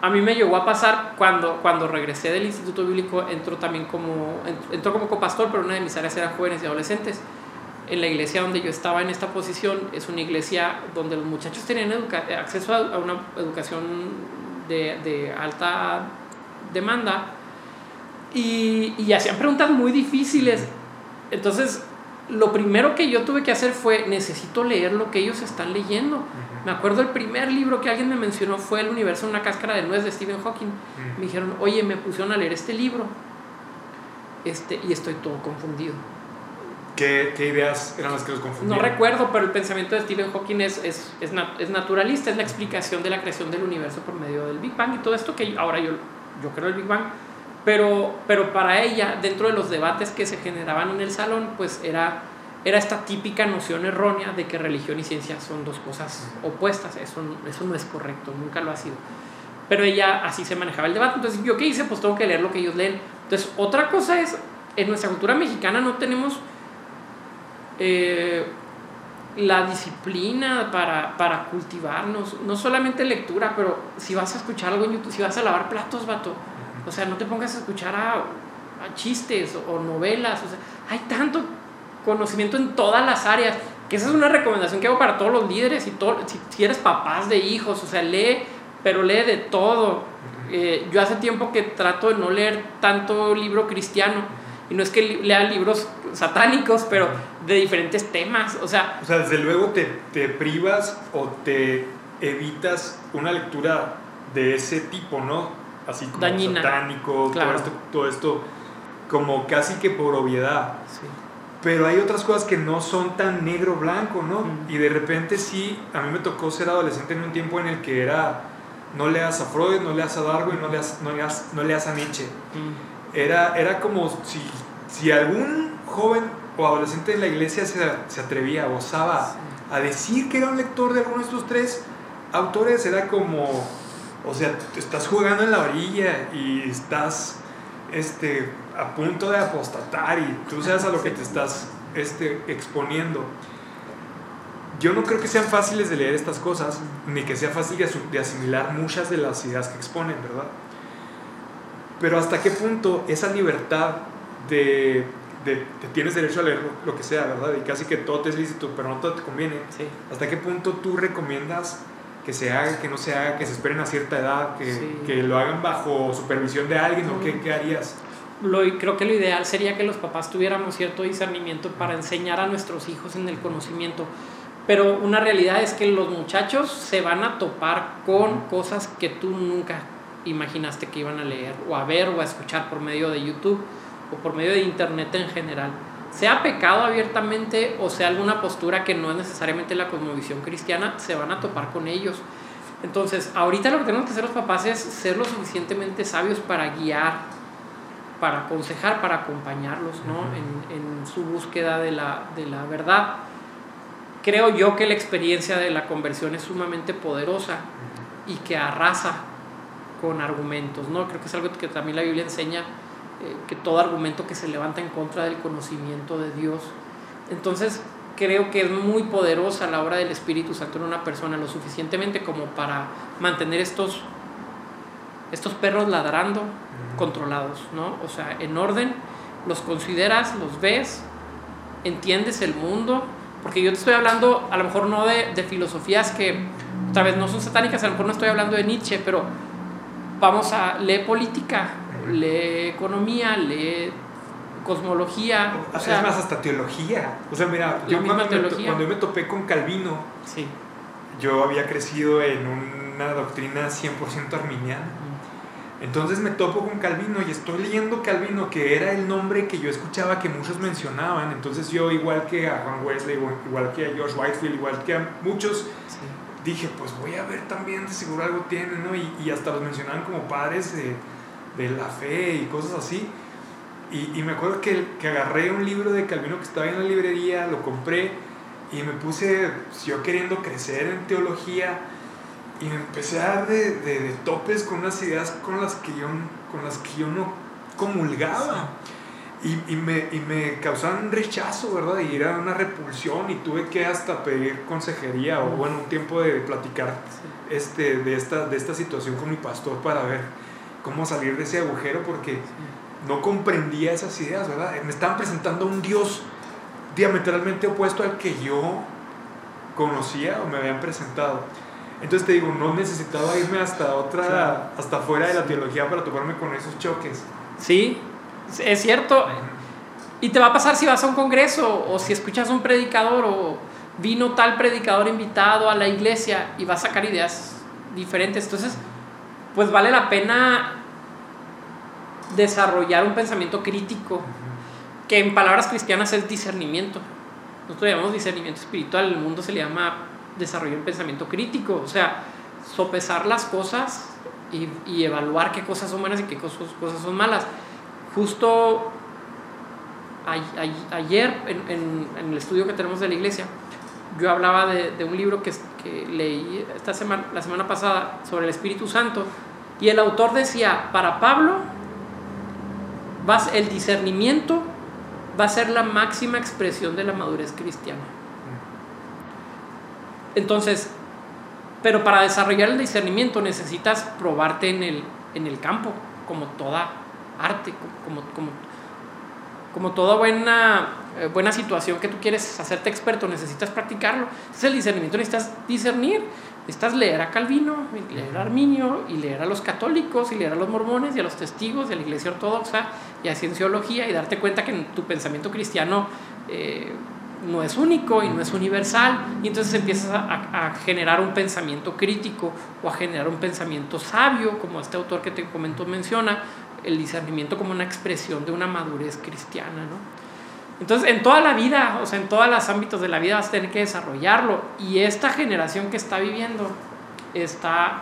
a mí me llegó a pasar cuando, cuando regresé del Instituto Bíblico, entró también como, entró como copastor, pero una de mis áreas era jóvenes y adolescentes. en la iglesia donde yo estaba en esta posición es una iglesia donde los muchachos tenían acceso a, una educación de, de alta demanda y, y, hacían preguntas muy difíciles. Entonces, lo primero que yo tuve que hacer fue, necesito leer lo que ellos están leyendo. Me acuerdo el primer libro que alguien me mencionó fue El universo en una cáscara de nuez de Stephen Hawking. Me dijeron, oye, me pusieron a leer este libro este, y estoy todo confundido. ¿Qué, ¿Qué, ideas eran las que los confundían? No recuerdo, pero el pensamiento de Stephen Hawking es, es, es, es, naturalista, es la explicación de la creación del universo por medio del Big Bang y todo esto que ahora yo, yo creo el Big Bang. Pero, pero para ella, dentro de los debates que se generaban en el salón, pues era, era esta típica noción errónea de que religión y ciencia son dos cosas opuestas. Eso, eso no es correcto, nunca lo ha sido. Pero ella así se manejaba el debate. Entonces, ¿yo qué hice? Pues tengo que leer lo que ellos leen. Entonces, otra cosa es, en nuestra cultura mexicana no tenemos eh, la disciplina para, para, cultivarnos, no solamente lectura, pero si vas a escuchar algo en YouTube, si vas a lavar platos, vato, o sea, no te pongas a escuchar a, a chistes o, novelas, o sea, hay tanto conocimiento en todas las áreas, que esa es una recomendación que hago para todos los líderes y todo, si, si eres papás de hijos, o sea, lee, pero lee de todo. Eh, yo hace tiempo que trato de no leer tanto libro cristiano, y no es que lea libros satánicos, pero de diferentes temas, o sea... O sea, desde luego te, te privas o te evitas una lectura de ese tipo, ¿no? Así como satánico, todo, esto, todo esto, como casi que por obviedad. Sí. Pero hay otras cosas que no son tan negro-blanco, ¿no? Y de repente sí, a mí me tocó ser adolescente en un tiempo en el que era, no leas a Freud, no leas a Darwin, no leas, no leas, no leas a Nietzsche era, era como si, si algún joven o adolescente de la iglesia se, se atrevía, osaba a decir que era un lector de alguno de estos tres autores, era como, o sea, estás jugando en la orilla y estás este, a punto de apostatar y tú sabes a lo que te estás este, exponiendo. Yo no creo que sean fáciles de leer estas cosas, ni que sea fácil de asimilar muchas de las ideas que exponen, ¿verdad? Pero hasta qué punto esa libertad de, de, tienes derecho a leer lo, que sea, ¿verdad? Y casi que todo te es lícito, pero no todo te conviene. Sí. ¿Hasta qué punto tú recomiendas que se haga, que no se haga, que se esperen a cierta edad, que, que lo hagan bajo supervisión de alguien o qué, qué harías? Lo, creo que lo ideal sería que los papás tuviéramos cierto discernimiento para enseñar a nuestros hijos en el conocimiento. Pero una realidad es que los muchachos se van a topar con cosas que tú nunca imaginaste que iban a leer o a ver o a escuchar por medio de YouTube o por medio de Internet en general. Sea pecado abiertamente o sea alguna postura que no es necesariamente la cosmovisión cristiana, se van a topar con ellos. Entonces, ahorita lo que tenemos que hacer los papás es ser lo suficientemente sabios para guiar, para aconsejar, para acompañarlos ¿no? en, en, su búsqueda de la, de la verdad. Creo yo que la experiencia de la conversión es sumamente poderosa y que arrasa con argumentos, ¿no? Creo que es algo que también la Biblia enseña, que todo argumento que se levanta en contra del conocimiento de Dios. Entonces, creo que es muy poderosa la obra del Espíritu Santo en una persona, lo suficientemente como para mantener estos, estos perros ladrando controlados, ¿no? O sea, en orden, los consideras, los ves, entiendes el mundo, porque yo te estoy hablando a lo mejor no de, de filosofías que, tal vez no son satánicas, a lo mejor no estoy hablando de Nietzsche, pero vamos a leer política, lee economía, lee cosmología. O sea, es más, hasta teología. O sea, mira, yo cuando me, cuando yo me topé con Calvino, sí. yo había crecido en una doctrina 100% arminiana. Entonces me topo con Calvino y estoy leyendo Calvino, que era el nombre que yo escuchaba que muchos mencionaban. Entonces yo, igual que a Juan Wesley, igual que a George Whitefield, igual que a muchos, dije, pues voy a ver también, de seguro algo tiene, ¿no? Y, y hasta los mencionaban como padres de, de, la fe y cosas así. Y, y, me acuerdo que, que agarré un libro de Calvino que estaba en la librería, lo compré y me puse, pues, yo queriendo crecer en teología, y me empecé a dar de, de, de, topes con unas ideas con las que yo, con las que yo no comulgaba. Y, y, me, y me causaban rechazo, ¿verdad? Y era una repulsión y tuve que hasta pedir consejería o, bueno, un tiempo de platicar este, de, esta, de esta situación con mi pastor para ver cómo salir de ese agujero porque no comprendía esas ideas, ¿verdad? Me estaban presentando un Dios diametralmente opuesto al que yo conocía o me habían presentado. Entonces te digo, no necesitaba irme hasta otra, hasta fuera de la teología para toparme con esos choques. Sí, es cierto. Y te va a pasar si vas a un congreso o si escuchas a un predicador o vino tal predicador invitado a la iglesia y va a sacar ideas diferentes. Entonces, pues vale la pena desarrollar un pensamiento crítico, que en palabras cristianas es discernimiento. Nosotros le llamamos discernimiento espiritual, en el mundo se le llama desarrollar un pensamiento crítico, o sea, sopesar las cosas y, evaluar qué cosas son buenas y qué cosas, cosas son malas. Justo ayer en, el estudio que tenemos de la iglesia, yo hablaba de, un libro que, que, leí esta semana, la semana pasada sobre el Espíritu Santo y el autor decía, para Pablo, el discernimiento va a ser la máxima expresión de la madurez cristiana. Entonces, pero para desarrollar el discernimiento necesitas probarte en el, en el campo, como toda arte, como, como, como toda buena, eh, buena situación que tú quieres hacerte experto, necesitas practicarlo. Entonces el discernimiento necesitas discernir, necesitas leer a Calvino, leer a Arminio, y leer a los católicos, y leer a los mormones, y a los testigos de la iglesia ortodoxa, y a cienciología, y darte cuenta que tu pensamiento cristiano... Eh, no es único y no es universal, y entonces empiezas a, a, generar un pensamiento crítico o a generar un pensamiento sabio, como este autor que te comento menciona, el discernimiento como una expresión de una madurez cristiana, ¿no? Entonces, en toda la vida, o sea, en todos los ámbitos de la vida vas a tener que desarrollarlo. Y esta generación que está viviendo está...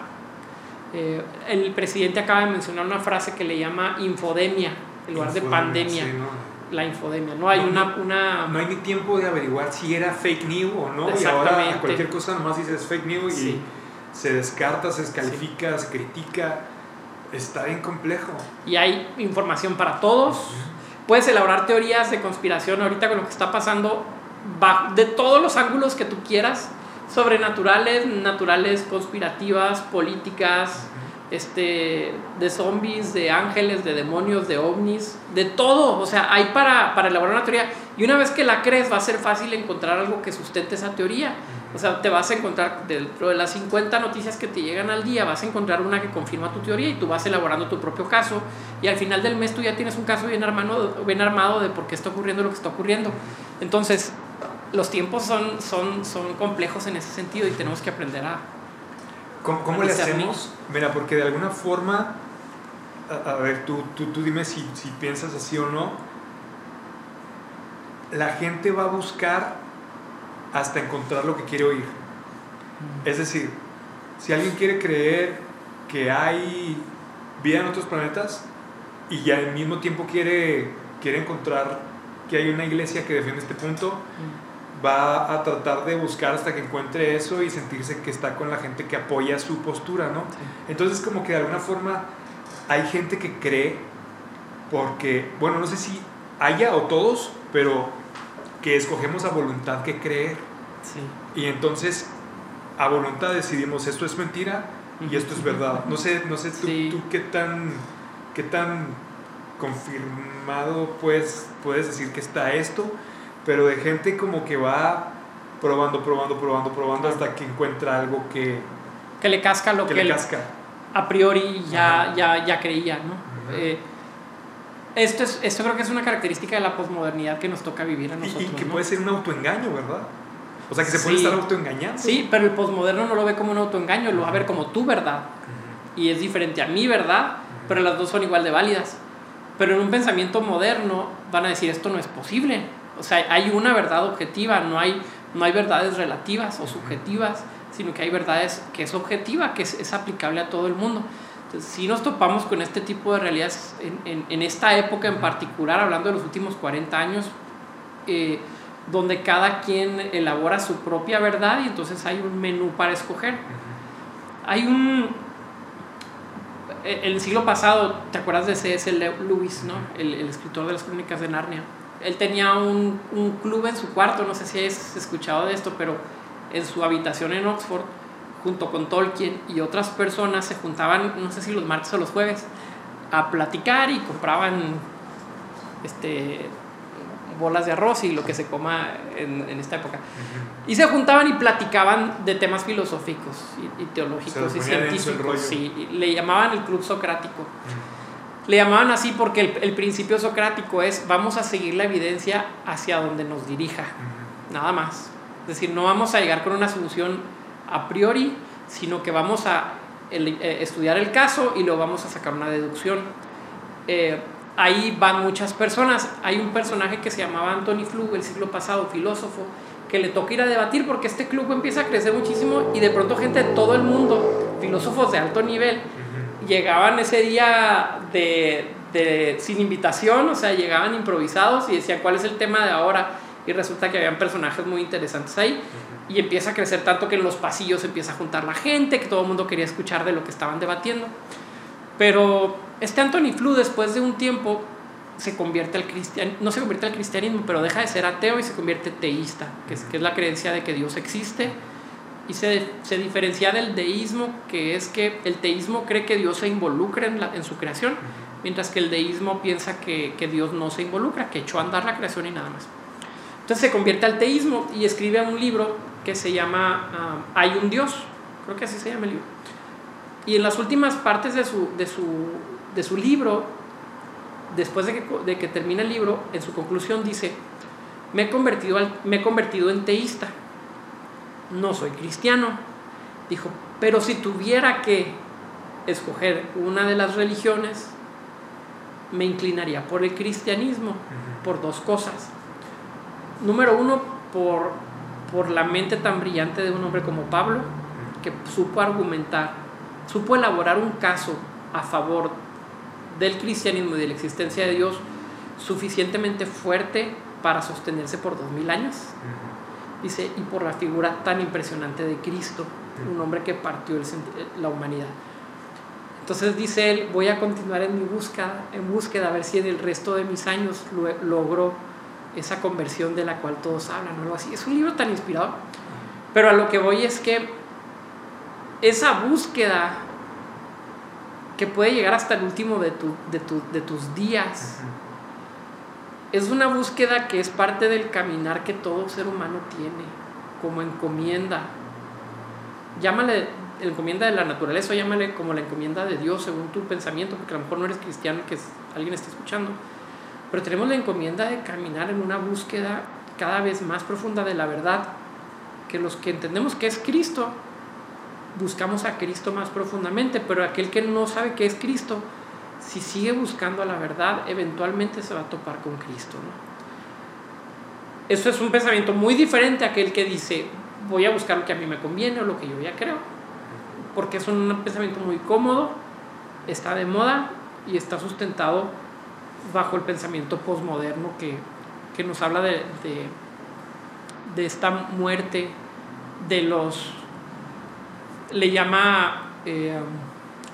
Eh, el presidente acaba de mencionar una frase que le llama infodemia, en lugar de pandemia. La infodemia, ¿no? Hay una, una... No hay ni tiempo de averiguar si era fake news o no. Y ahora cualquier cosa nomás dices fake news y se descarta, se descalifica, se critica Está bien complejo. Y hay información para todos. Puedes elaborar teorías de conspiración ahorita con lo que está pasando de todos los ángulos que tú quieras, sobrenaturales, naturales, conspirativas, políticas, este, de zombies, de ángeles, de demonios, de ovnis, de todo. O sea, hay para, para elaborar una teoría. Y una vez que la crees, va a ser fácil encontrar algo que sustente esa teoría. O sea, te vas a encontrar, dentro de las 50 noticias que te llegan al día, vas a encontrar una que confirma tu teoría y tú vas elaborando tu propio caso. Y al final del mes tú ya tienes un caso bien armado, bien armado de por qué está ocurriendo lo que está ocurriendo. Entonces, los tiempos son, son, son complejos en ese sentido y tenemos que aprender a... ¿Cómo, le hacemos? Mira, porque de alguna forma, a, ver, tú, tú, tú dime si, si piensas así o no, la gente va a buscar hasta encontrar lo que quiere oír. Es decir, si alguien quiere creer que hay vida en otros planetas y ya al mismo tiempo quiere, quiere encontrar que hay una iglesia que defiende este punto, va a tratar de buscar hasta que encuentre eso y sentirse que está con la gente que apoya su postura, ¿no? Entonces como que de alguna forma hay gente que cree porque, bueno, no sé si haya o todos, pero que escogemos a voluntad que creer. Y entonces a voluntad decidimos esto es mentira y esto es verdad. No sé, no sé tú, tú, qué tan qué tan confirmado puedes, puedes decir que está esto, pero de gente como que va probando, probando, probando, probando hasta que encuentra algo que que le casca lo que, le casca. a priori ya, ya, ya creía, ¿no? Esto, es, esto creo que es una característica de la posmodernidad que nos toca vivir a nosotros. Y, que puede ser un autoengaño, ¿verdad? O sea, que se puede estar autoengañando. Sí, pero el posmoderno no lo ve como un autoengaño, lo va a ver como tu verdad. Y es diferente a mi verdad, pero las dos son igual de válidas. Pero en un pensamiento moderno van a decir esto no es posible. O sea, hay una verdad objetiva, no hay, no hay verdades relativas o subjetivas, sino que hay verdades que es objetiva, que es, es aplicable a todo el mundo. Entonces, si nos topamos con este tipo de realidades en, en, esta época en particular, hablando de los últimos 40 años, eh, donde cada quien elabora su propia verdad y entonces hay un menú para escoger. Hay un... El siglo pasado, ¿te acuerdas de C.S. Lewis, ¿no? el, el escritor de las crónicas de Narnia? Él tenía un, un club en su cuarto, no sé si has escuchado de esto, pero en su habitación en Oxford junto con Tolkien y otras personas se juntaban, no sé si los martes o los jueves, a platicar y compraban este, bolas de arroz y lo que se coma en, en esta época. Y se juntaban y platicaban de temas filosóficos y, y teológicos y científicos. Sí, y le llamaban el club socrático. Le llamaban así porque el, el, principio socrático es vamos a seguir la evidencia hacia donde nos dirija, nada más. Es decir, no vamos a llegar con una solución a priori, sino que vamos a el, eh, estudiar el caso y luego vamos a sacar una deducción. Eh, ahí van muchas personas. Hay un personaje que se llamaba Anthony Flew el siglo pasado, filósofo, que le toca ir a debatir porque este club empieza a crecer muchísimo y de pronto gente de todo el mundo, filósofos de alto nivel, llegaban ese día de, de, sin invitación, o sea, llegaban improvisados y decían cuál es el tema de ahora y resulta que habían personajes muy interesantes ahí y empieza a crecer tanto que en los pasillos empieza a juntar la gente, que todo el mundo quería escuchar de lo que estaban debatiendo. Pero este Anthony Flew después de un tiempo se convierte al cristianismo, no se convierte al cristianismo, pero deja de ser ateo y se convierte teísta, que es, que es la creencia de que Dios existe y se, se, diferencia del deísmo, que es que el teísmo cree que Dios se involucra en, la, en su creación, mientras que el deísmo piensa que, que, Dios no se involucra, que echó a andar la creación y nada más. Entonces se convierte al teísmo y escribe un libro que se llama uh, Hay un Dios, creo que así se llama el libro. Y en las últimas partes de su, de su, de su libro, después de que, de que termina el libro, en su conclusión dice, me he convertido, al, me he convertido en teísta no soy cristiano. Dijo, pero si tuviera que escoger una de las religiones, me inclinaría por el cristianismo, por dos cosas. Número uno, por, por la mente tan brillante de un hombre como Pablo, que supo argumentar, supo elaborar un caso a favor del cristianismo y de la existencia de Dios suficientemente fuerte para sostenerse por dos mil años. Dice, y por la figura tan impresionante de Cristo, un hombre que partió el, la humanidad. Entonces dice él, voy a continuar en mi búsqueda, en búsqueda a ver si en el resto de mis años lo, logro esa conversión de la cual todos hablan o algo así. Es un libro tan inspirador. Pero a lo que voy es que esa búsqueda que puede llegar hasta el último de, tu, de, tu, de tus días, es una búsqueda que es parte del caminar que todo ser humano tiene, como encomienda. Llámale encomienda de la naturaleza o llámale como la encomienda de Dios según tu pensamiento, porque a lo mejor no eres cristiano que alguien esté escuchando. Pero tenemos la encomienda de caminar en una búsqueda cada vez más profunda de la verdad, que los que entendemos que es Cristo, buscamos a Cristo más profundamente, pero aquel que no sabe que es Cristo, si sigue buscando la verdad, eventualmente se va a topar con Cristo. Eso es un pensamiento muy diferente a aquel que dice, voy a buscar lo que a mí me conviene o lo que yo ya creo, porque es un pensamiento muy cómodo, está de moda y está sustentado bajo el pensamiento posmoderno que, que nos habla de, de, esta muerte de los... Le llama, eh,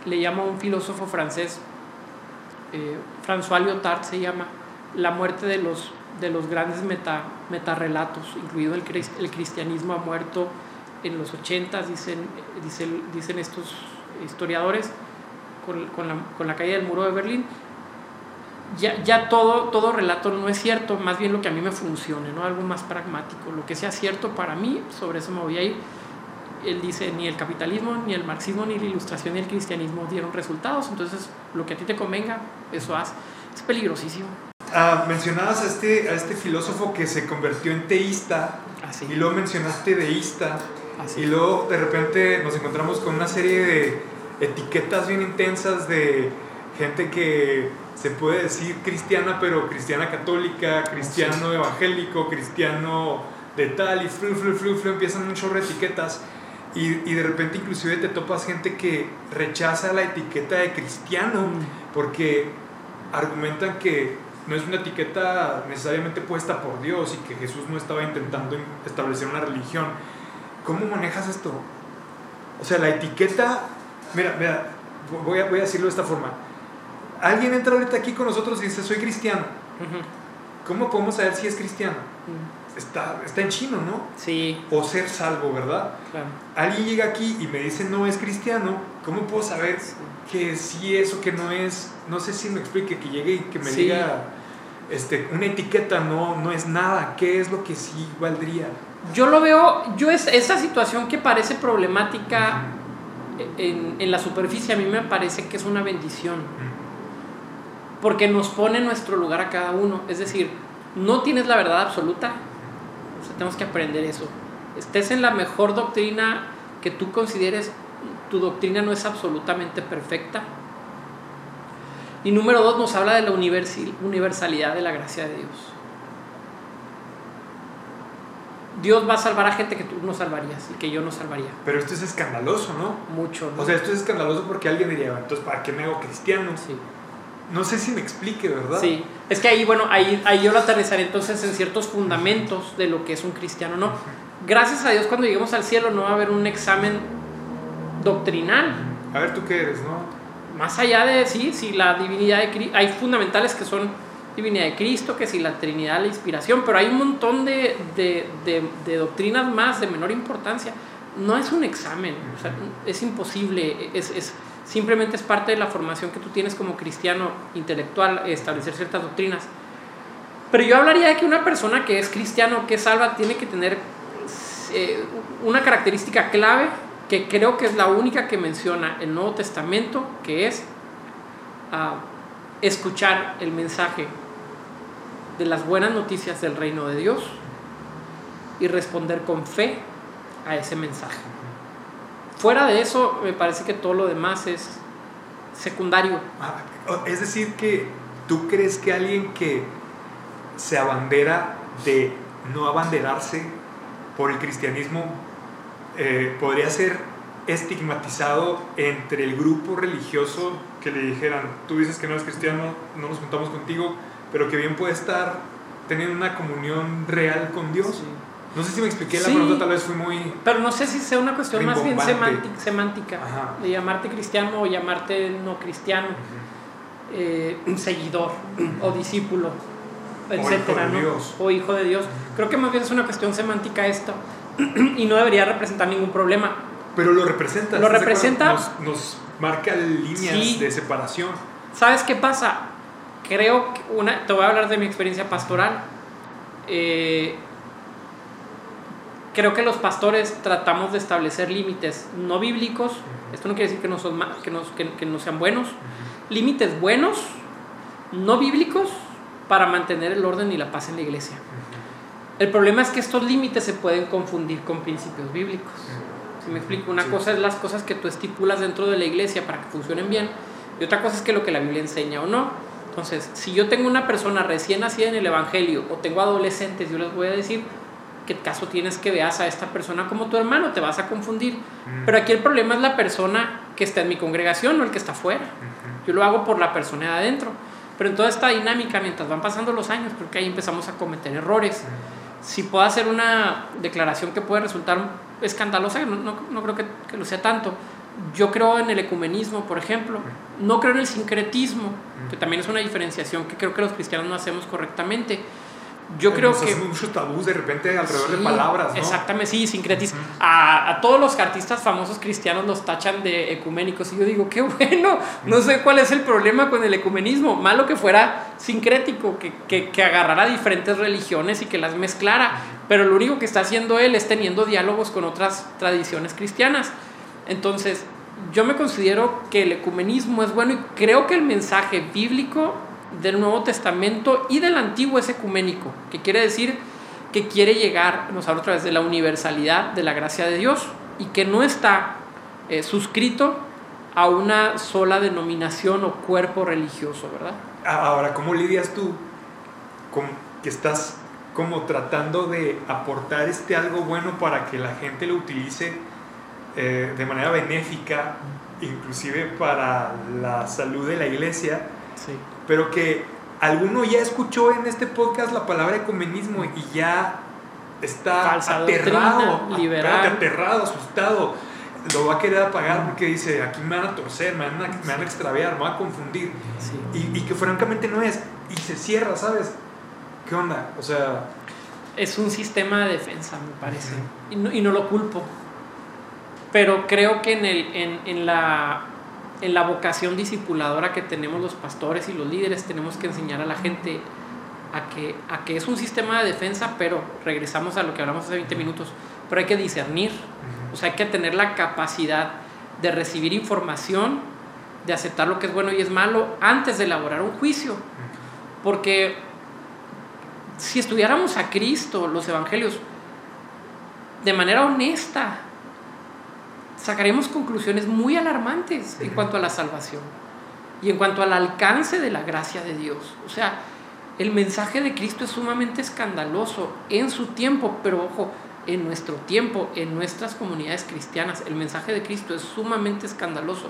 le llama un filósofo francés eh, François Lyotard se llama La muerte de los, de los grandes meta, metarrelatos, incluido el, el cristianismo ha muerto en los 80, dicen, dicen, dicen estos historiadores, con, con, la, con, la, caída del muro de Berlín. Ya, ya todo, todo relato no es cierto, más bien lo que a mí me funcione, ¿no? algo más pragmático. Lo que sea cierto para mí, sobre eso me voy a ir él dice, ni el capitalismo, ni el marxismo, ni la ilustración, ni el cristianismo dieron resultados, entonces lo que a ti te convenga, eso haz. Es peligrosísimo. Ah, mencionabas a este, a este filósofo que se convirtió en teísta, Así. y luego mencionaste deísta, Así. y luego de repente nos encontramos con una serie de etiquetas bien intensas de gente que se puede decir cristiana, pero cristiana católica, cristiano evangélico, cristiano de tal, y flu, flu, flu, flu, empiezan un chorro de etiquetas. Y, y, de repente inclusive te topas gente que rechaza la etiqueta de cristiano Mm. porque argumentan que no es una etiqueta necesariamente puesta por Dios y que Jesús no estaba intentando establecer una religión. ¿Cómo manejas esto? O sea, la etiqueta, mira, mira, voy a, voy a decirlo de esta forma. Alguien entra ahorita aquí con nosotros y dice, soy cristiano. Uh -huh. ¿Cómo podemos saber si es cristiano? Uh -huh. Está, está en chino, ¿no? Sí. O ser salvo, ¿verdad? Claro. Alguien llega aquí y me dice no es cristiano, ¿cómo puedo saber sí. que sí es o que no es? No sé si me explique, que llegue y que me sí. diga... este, una etiqueta no, no es nada. ¿Qué es lo que sí valdría? Yo lo veo, yo es esa situación que parece problemática en, en, la superficie, a mí me parece que es una bendición. Porque nos pone en nuestro lugar a cada uno. Es decir, no tienes la verdad absoluta. O sea, tenemos que aprender eso. Estés en la mejor doctrina que tú consideres, tu doctrina no es absolutamente perfecta. Y número dos, nos habla de la universalidad de la gracia de Dios. Dios va a salvar a gente que tú no salvarías y que yo no salvaría. Pero esto es escandaloso, ¿no? Mucho. ¿no? O sea, esto es escandaloso porque alguien diría, entonces, ¿para qué me hago cristiano? Sí. No sé si me explique, ¿verdad? Sí. Es que ahí, bueno, ahí, ahí yo lo aterrizaré entonces en ciertos fundamentos de lo que es un cristiano, ¿no? Gracias a Dios cuando lleguemos al cielo no va a haber un examen doctrinal. A ver, ¿tú qué eres, no? Más allá de, sí, si la divinidad de Cristo, hay fundamentales que son divinidad de Cristo, que si la Trinidad, la inspiración, pero hay un montón de, de, de, doctrinas más de menor importancia. No es un examen, o sea, es imposible, es, es, simplemente es parte de la formación que tú tienes como cristiano intelectual, establecer ciertas doctrinas. Pero yo hablaría de que una persona que es cristiano, que es salva, tiene que tener eh, una característica clave que creo que es la única que menciona el Nuevo Testamento, que es uh, escuchar el mensaje de las buenas noticias del reino de Dios y responder con fe a ese mensaje. Fuera de eso, me parece que todo lo demás es secundario. Ah, es decir, que tú crees que alguien que se abandera de no abanderarse por el cristianismo eh, podría ser estigmatizado entre el grupo religioso que le dijeran, tú dices que no eres cristiano, no nos juntamos contigo, pero que bien puede estar teniendo una comunión real con Dios. No sé si me expliqué, la pregunta tal vez fue muy... Pero no sé si sea una cuestión más bien semántica, de llamarte cristiano o llamarte no cristiano, eh, seguidor o discípulo, etcétera, o hijo de Dios. Creo que más bien es una cuestión semántica esto y no debería representar ningún problema. Pero lo representa. Lo representa. Nos, marca líneas de separación. ¿Sabes qué pasa? Creo que una, te voy a hablar de mi experiencia pastoral. Eh, creo que los pastores tratamos de establecer límites no bíblicos. Esto no quiere decir que no, son, que no, que no sean buenos. Límites buenos, no bíblicos, para mantener el orden y la paz en la iglesia. El problema es que estos límites se pueden confundir con principios bíblicos. Si me explico, una cosa es las cosas que tú estipulas dentro de la iglesia para que funcionen bien, y otra cosa es que lo que la Biblia enseña o no. Entonces, si yo tengo una persona recién nacida en el Evangelio o tengo adolescentes, yo les voy a decir, ¿qué caso tienes que veas a esta persona como tu hermano? Te vas a confundir. Pero aquí el problema es la persona que está en mi congregación, no el que está afuera. Yo lo hago por la persona de adentro. Pero en toda esta dinámica, mientras van pasando los años, creo que ahí empezamos a cometer errores si puedo hacer una declaración que puede resultar escandalosa, no, no, no creo que, que, lo sea tanto. Yo creo en el ecumenismo, por ejemplo. No creo en el sincretismo, que también es una diferenciación que creo que los cristianos no hacemos correctamente yo creo que muchos tabús de repente alrededor de palabras ¿no? exactamente sí sincretismo a, a, todos los artistas famosos cristianos los tachan de ecuménicos y yo digo qué bueno no sé cuál es el problema con el ecumenismo malo que fuera sincrético que, que, que agarrara diferentes religiones y que las mezclara pero lo único que está haciendo él es teniendo diálogos con otras tradiciones cristianas entonces yo me considero que el ecumenismo es bueno y creo que el mensaje bíblico del Nuevo Testamento y del Antiguo es ecuménico, que quiere decir que quiere llegar, nos habla otra vez de la universalidad de la gracia de Dios y que no está eh, suscrito a una sola denominación o cuerpo religioso, ¿verdad? Ahora, ¿cómo lidias tú con que estás como tratando de aportar este algo bueno para que la gente lo utilice eh, de manera benéfica, inclusive para la salud de la iglesia? Sí pero que alguno ya escuchó en este podcast la palabra ecumenismo y ya está aterrado, liberal. aterrado, asustado. Lo va a querer apagar porque dice, aquí me van a torcer, me van a, me van a extraviar, me van a confundir. Y, y, que francamente no es. Y se cierra, ¿sabes? ¿Qué onda? O sea... Es un sistema de defensa, me parece. y, no, y, no, lo culpo. Pero creo que en, el, en, en la en la vocación discipuladora que tenemos los pastores y los líderes, tenemos que enseñar a la gente a que, a que es un sistema de defensa, pero regresamos a lo que hablamos hace 20 minutos, pero hay que discernir, o sea, hay que tener la capacidad de recibir información, de aceptar lo que es bueno y es malo antes de elaborar un juicio, porque si estudiáramos a Cristo, los evangelios, de manera honesta, sacaremos conclusiones muy alarmantes en cuanto a la salvación y en cuanto al alcance de la gracia de Dios. O sea, el mensaje de Cristo es sumamente escandaloso en su tiempo, pero ojo, en nuestro tiempo, en nuestras comunidades cristianas, el mensaje de Cristo es sumamente escandaloso,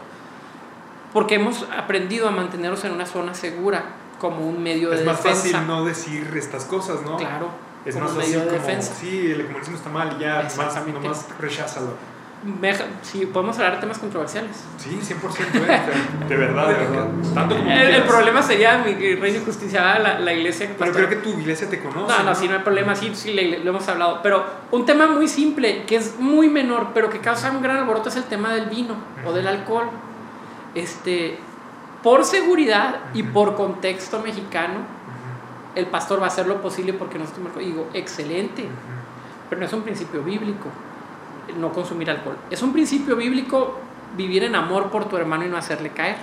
porque hemos aprendido a mantenernos en una zona segura como un medio de defensa. Es más fácil no decir estas cosas, ¿no? Claro. Es más fácil como, defensa. sí, el comunismo está mal, ya, más, nomás recházalo si podemos hablar de temas controversiales. Sí, 100%, eh, de, verdad, de verdad. Tanto como el, problema sería mi reino y justicia, la, la iglesia. Pero creo que tu iglesia te conoce. No, no, sí, no hay problema, sí, sí, lo hemos hablado. Pero un tema muy simple, que es muy menor, pero que causa un gran alboroto, es el tema del vino o del alcohol. Este, por seguridad y por contexto mexicano, el pastor va a hacer lo posible porque nosotros digo, excelente, pero no es un principio bíblico no consumir alcohol. Es un principio bíblico vivir en amor por tu hermano y no hacerle caer.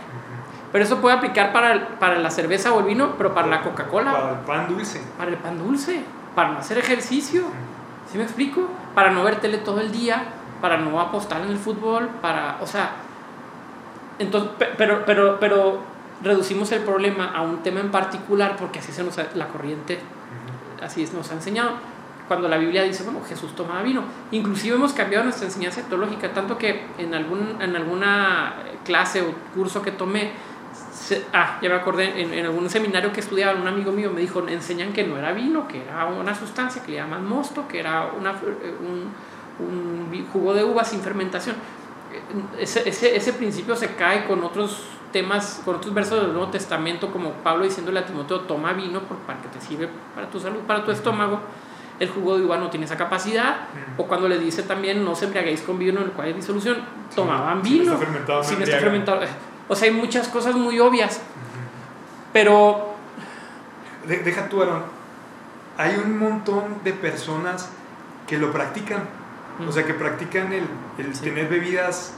Pero eso puede aplicar para, para la cerveza o el vino, pero para la Coca-Cola. Para el pan dulce. Para el pan dulce, para no hacer ejercicio. ¿Sí me explico? Para no ver tele todo el día, para no apostar en el fútbol, para, o sea, entonces, pero, pero, pero reducimos el problema a un tema en particular porque así se nos la corriente, así nos ha enseñado cuando la Biblia dice, bueno, Jesús tomaba vino. Inclusive hemos cambiado nuestra enseñanza teológica, tanto que en, algún, en alguna clase o curso que tomé, ah, ya me acordé, en, algún seminario que estudiaba, un amigo mío me dijo, enseñan que no era vino, que era una sustancia que le llaman mosto, que era una, un, un jugo de uva sin fermentación. Ese, ese, ese principio se cae con otros temas, con otros versos del Nuevo Testamento, como Pablo diciéndole a Timoteo, toma vino para que te sirve para tu salud, para tu estómago el jugo de uva no tiene esa capacidad, o cuando le dice también no se embriaguéis con vino en el cual hay disolución, tomaban vino. Si está fermentado, si está fermentado. O sea, hay muchas cosas muy obvias, pero... deja tú, Aaron, hay un montón de personas que lo practican, o sea, que practican el, el tener bebidas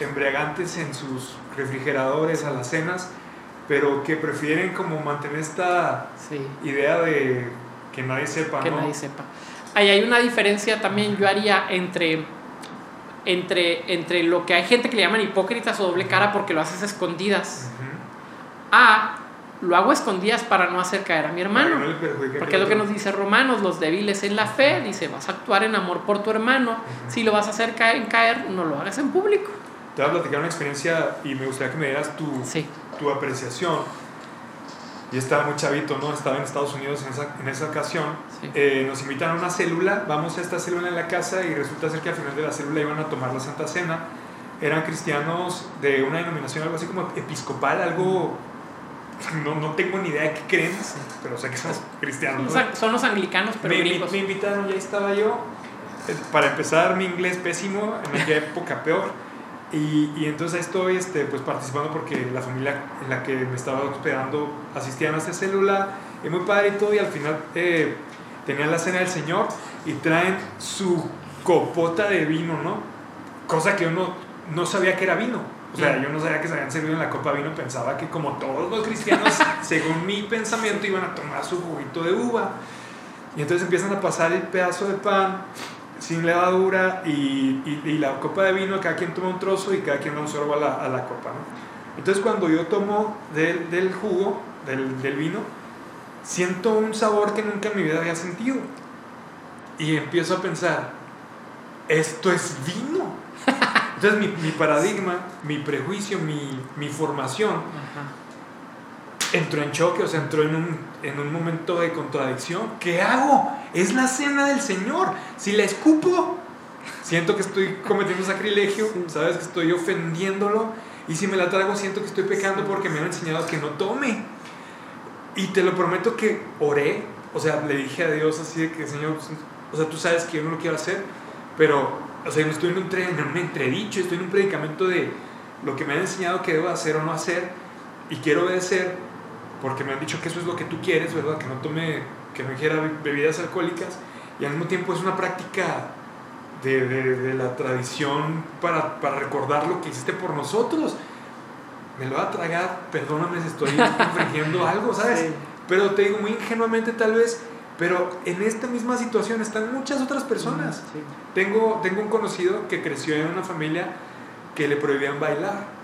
embriagantes en sus refrigeradores a las cenas, pero que prefieren como mantener esta idea de que nadie sepa. Que nadie sepa. Ahí hay una diferencia también, yo haría entre, entre, entre lo que hay gente que le llaman hipócritas o doble cara porque lo haces escondidas. A, lo hago escondidas para no hacer caer a mi hermano. porque es lo que nos dice Romanos, los débiles en la fe, dice, vas a actuar en amor por tu hermano. Si lo vas a hacer caer, caer, no lo hagas en público. Te voy a platicar una experiencia y me gustaría que me dieras tu, tu apreciación y estaba muy chavito, ¿no? Estaba en Estados Unidos en esa, en esa ocasión. Eh, nos invitaron a una célula, vamos a esta célula en la casa y resulta ser que al final de la célula iban a tomar la Santa Cena. Eran cristianos de una denominación, algo así como episcopal, algo... No, no tengo ni idea de qué creen, pero sé que son cristianos. Son los anglicanos, pero me, me, invitaron, ya estaba yo. Eh, para empezar, mi inglés pésimo, en aquella época peor y, y, entonces estoy este, pues, participando porque la familia en la que me estaba hospedando asistían a esta célula, y muy padre y todo, y al final eh, tenían la cena del Señor y traen su copota de vino, ¿no? Cosa que uno no sabía que era vino. O sea, yo no sabía que se habían servido en la copa de vino, pensaba que como todos los cristianos, según mi pensamiento, iban a tomar su juguito de uva. Y entonces empiezan a pasar el pedazo de pan sin levadura y, y, la copa de vino, cada quien toma un trozo y cada quien da un sorbo a la, a la copa. ¿no? Entonces cuando yo tomo del, del jugo, del, del, vino, siento un sabor que nunca en mi vida había sentido. Y empiezo a pensar, esto es vino. Entonces mi, mi paradigma, mi prejuicio, mi, mi formación entró en choque, o sea, entró en un, en un momento de contradicción. ¿Qué hago? Es la cena del Señor. Si la escupo, siento que estoy cometiendo sacrilegio, sabes que estoy ofendiéndolo. Y si me la trago, siento que estoy pecando porque me han enseñado que no tome. Y te lo prometo que oré, o sea, le dije a Dios así de que, Señor, o sea, tú sabes que yo no lo quiero hacer, pero, o sea, no estoy en un, en un entredicho, estoy en un predicamento de lo que me han enseñado que debo hacer o no hacer, y quiero obedecer, porque me han dicho que eso es lo que tú quieres, ¿verdad? Que no tome, que no quiera bebidas alcohólicas, y al mismo tiempo es una práctica de, de, de la tradición para, para, recordar lo que hiciste por nosotros. Me lo va a tragar, perdóname si estoy infringiendo algo, ¿sabes? Sí. Pero te digo muy ingenuamente tal vez, pero en esta misma situación están muchas otras personas. Sí. Tengo, tengo un conocido que creció en una familia que le prohibían bailar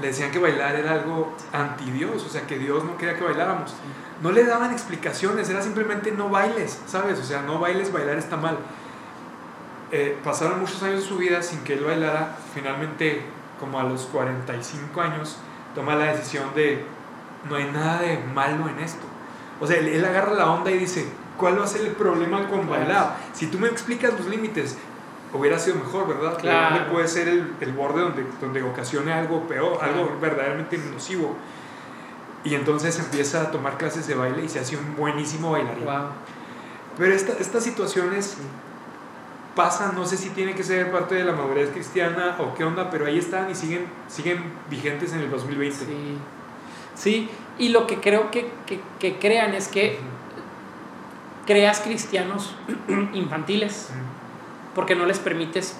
le decían que bailar era algo anti Dios, o sea, que Dios no quería que bailáramos. No le daban explicaciones, era simplemente no bailes, ¿sabes? O sea, no bailes, bailar está mal. Eh, pasaron muchos años de su vida sin que él bailara. Finalmente, como a los 45 años, toma la decisión de no hay nada de malo en esto. O sea, él, él agarra la onda y dice, ¿cuál va a ser el problema con bailar? Si tú me explicas los límites, hubiera sido mejor, ¿verdad? Claro. ¿Dónde puede ser el, el, borde donde, donde ocasione algo peor, Claro. algo verdaderamente nocivo? Y entonces empieza a tomar clases de baile y se hace un buenísimo bailarín. Wow. Pero esta, estas situaciones pasan, no sé si tiene que ser parte de la madurez cristiana o qué onda, pero ahí están y siguen, siguen vigentes en el 2020. Sí. Sí, y lo que creo que, que, que crean es que creas cristianos infantiles porque no les permites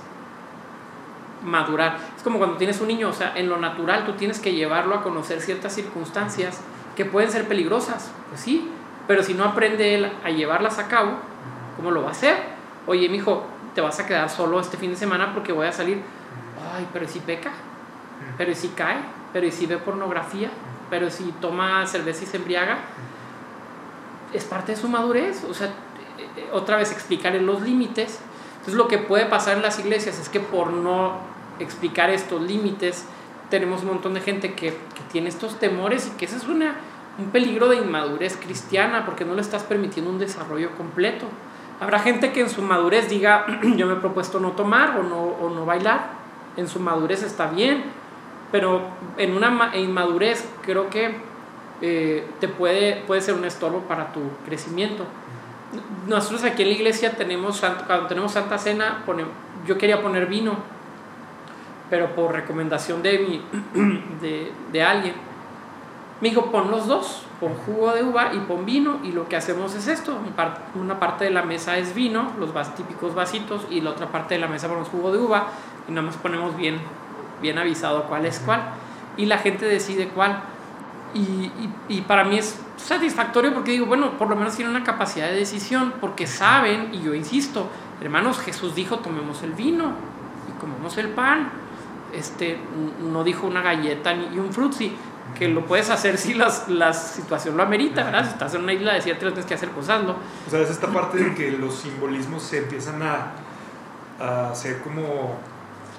madurar. Es como cuando tienes un niño, o sea, en lo natural tú tienes que llevarlo a conocer ciertas circunstancias que pueden ser peligrosas, pues sí, pero si no aprende él a llevarlas a cabo, ¿cómo lo va a hacer? Oye, mijo, te vas a quedar solo este fin de semana porque voy a salir. Ay, pero si peca, pero si cae, pero si ve pornografía, pero si toma cerveza y se embriaga, es parte de su madurez. O sea, otra vez explicarle los límites. Entonces lo que puede pasar en las iglesias es que por no explicar estos límites, tenemos un montón de gente que, que tiene estos temores y que eso es una, un peligro de inmadurez cristiana porque no le estás permitiendo un desarrollo completo. Habrá gente que en su madurez diga, yo me he propuesto no tomar o no, o no bailar. En su madurez está bien, pero en una inmadurez creo que eh, te puede, puede ser un estorbo para tu crecimiento. Nosotros aquí en la iglesia tenemos, cuando tenemos Santa Cena, ponemos, yo quería poner vino, pero por recomendación de, mi, de, de alguien, me dijo, pon los dos, pon jugo de uva y pon vino, y lo que hacemos es esto, una parte de la mesa es vino, los vas, típicos vasitos, y la otra parte de la mesa ponemos jugo de uva, y nada más ponemos bien, bien avisado cuál es cuál, y la gente decide cuál. Y, y, y, para mí es satisfactorio porque digo, bueno, por lo menos tienen una capacidad de decisión, porque saben, y yo insisto, hermanos, Jesús dijo, tomemos el vino y comemos el pan. Este, no dijo una galleta ni un frutzi, que lo puedes hacer si las, la situación lo amerita, ¿verdad? Si estás en una isla desierta, tienes que hacer cosas, ¿no? O sea, es esta parte de que los simbolismos se empiezan a, a ser como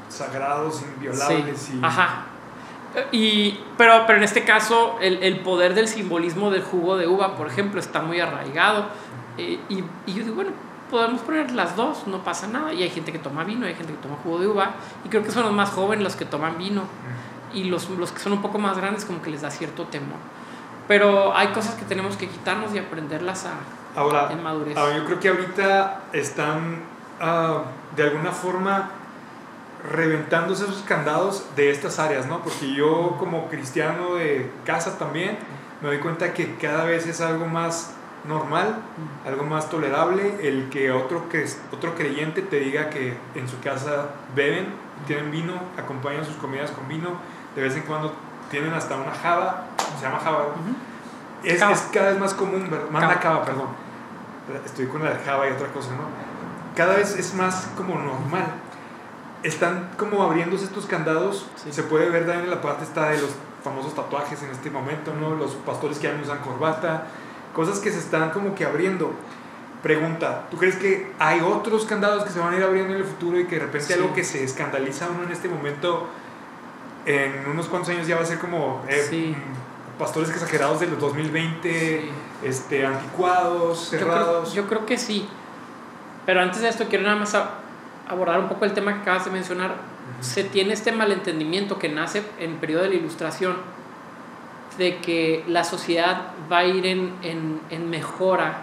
sagrados, inviolables. Sí. Y... Ajá. Y, pero, pero en este caso, el, el, poder del simbolismo del jugo de uva, por ejemplo, está muy arraigado. Eh, y, y, yo digo, bueno, podemos poner las dos, no pasa nada. Y hay gente que toma vino, hay gente que toma jugo de uva. Y creo que son los más jóvenes los que toman vino. Y los, los que son un poco más grandes, como que les da cierto temor. Pero hay cosas que tenemos que quitarnos y aprenderlas a, ahora, en madurez. Ahora, yo creo que ahorita están uh, de alguna forma reventándose esos candados de estas áreas, ¿no? Porque yo como cristiano de casa también me doy cuenta que cada vez es algo más normal, algo más tolerable el que otro, que otro creyente te diga que en su casa beben, tienen vino, acompañan sus comidas con vino, de vez en cuando tienen hasta una java, se llama java, uh -huh. es, es, cada vez más común, manda cava, perdón, estoy con la java y otra cosa, ¿no? Cada vez es más como normal están como abriéndose estos candados. Sí. Se puede ver también en la parte está de los famosos tatuajes en este momento, ¿no? Los pastores que ya no usan corbata, cosas que se están como que abriendo. Pregunta, ¿tú crees que hay otros candados que se van a ir abriendo en el futuro y que de repente sí. algo que se escandaliza uno en este momento, en unos cuantos años ya va a ser como eh, sí. pastores exagerados de los 2020, este, anticuados, cerrados? Yo creo, yo creo que sí. Pero antes de esto quiero nada más abordar un poco el tema que acabas de mencionar, uh -huh. se tiene este malentendimiento que nace en el periodo de la ilustración de que la sociedad va a ir en, en, en mejora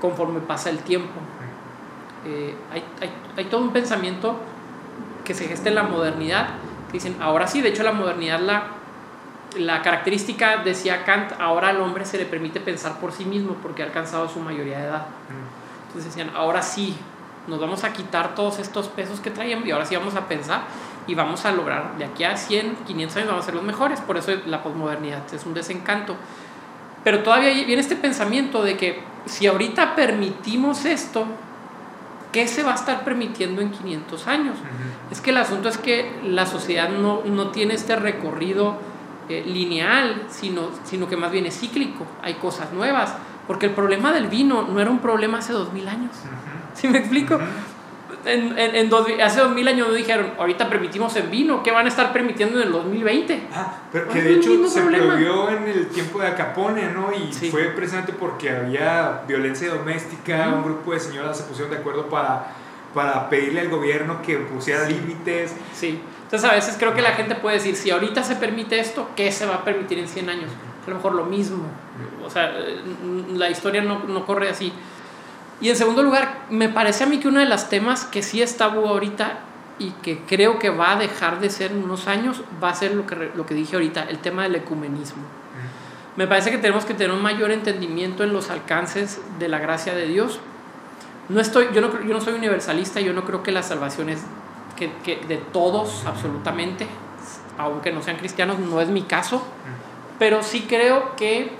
conforme pasa el tiempo. Eh, hay, hay, hay, todo un pensamiento que se gesta en la modernidad, que dicen, ahora sí, de hecho la modernidad la, la característica, decía Kant, ahora al hombre se le permite pensar por sí mismo porque ha alcanzado su mayoría de edad. Entonces decían, ahora sí, nos vamos a quitar todos estos pesos que traíamos y ahora sí vamos a pensar y vamos a lograr, de aquí a 100, 500 años vamos a ser los mejores. Por eso la posmodernidad es un desencanto. Pero todavía viene este pensamiento de que si ahorita permitimos esto, ¿qué se va a estar permitiendo en 500 años? Es que el asunto es que la sociedad no, no tiene este recorrido eh, lineal, sino, sino que más bien es cíclico. Hay cosas nuevas. Porque el problema del vino no era un problema hace 2000 años. ¿Sí me explico? en, en, hace 2000 años no dijeron, ahorita permitimos el vino, ¿qué van a estar permitiendo en el 2020? Ah, pero que de hecho se prohibió en el tiempo de Acapone, ¿no? Y fue precisamente porque había violencia doméstica, un grupo de señoras se pusieron de acuerdo para, para pedirle al gobierno que pusiera límites. Sí, entonces a veces creo que la gente puede decir, si ahorita se permite esto, ¿qué se va a permitir en 100 años? A lo mejor lo mismo. O sea, la historia no, no corre así. Y en segundo lugar, me parece a mí que uno de los temas que sí está ahorita y que creo que va a dejar de ser en unos años, va a ser lo que, lo que dije ahorita, el tema del ecumenismo. Me parece que tenemos que tener un mayor entendimiento en los alcances de la gracia de Dios. No estoy, yo, no, yo no soy universalista, yo no creo que la salvación es que, que de todos, absolutamente, aunque no sean cristianos, no es mi caso, pero sí creo que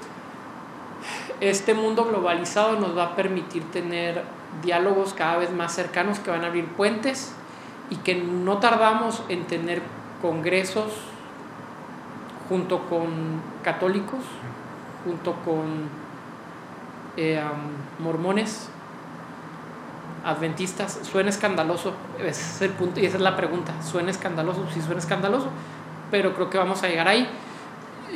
este mundo globalizado nos va a permitir tener diálogos cada vez más cercanos que van a abrir puentes y que no tardamos en tener congresos junto con católicos, junto con eh, mormones, adventistas. Suena escandaloso, ese es el punto y esa es la pregunta. ¿Suena escandaloso? Sí, suena escandaloso, pero creo que vamos a llegar ahí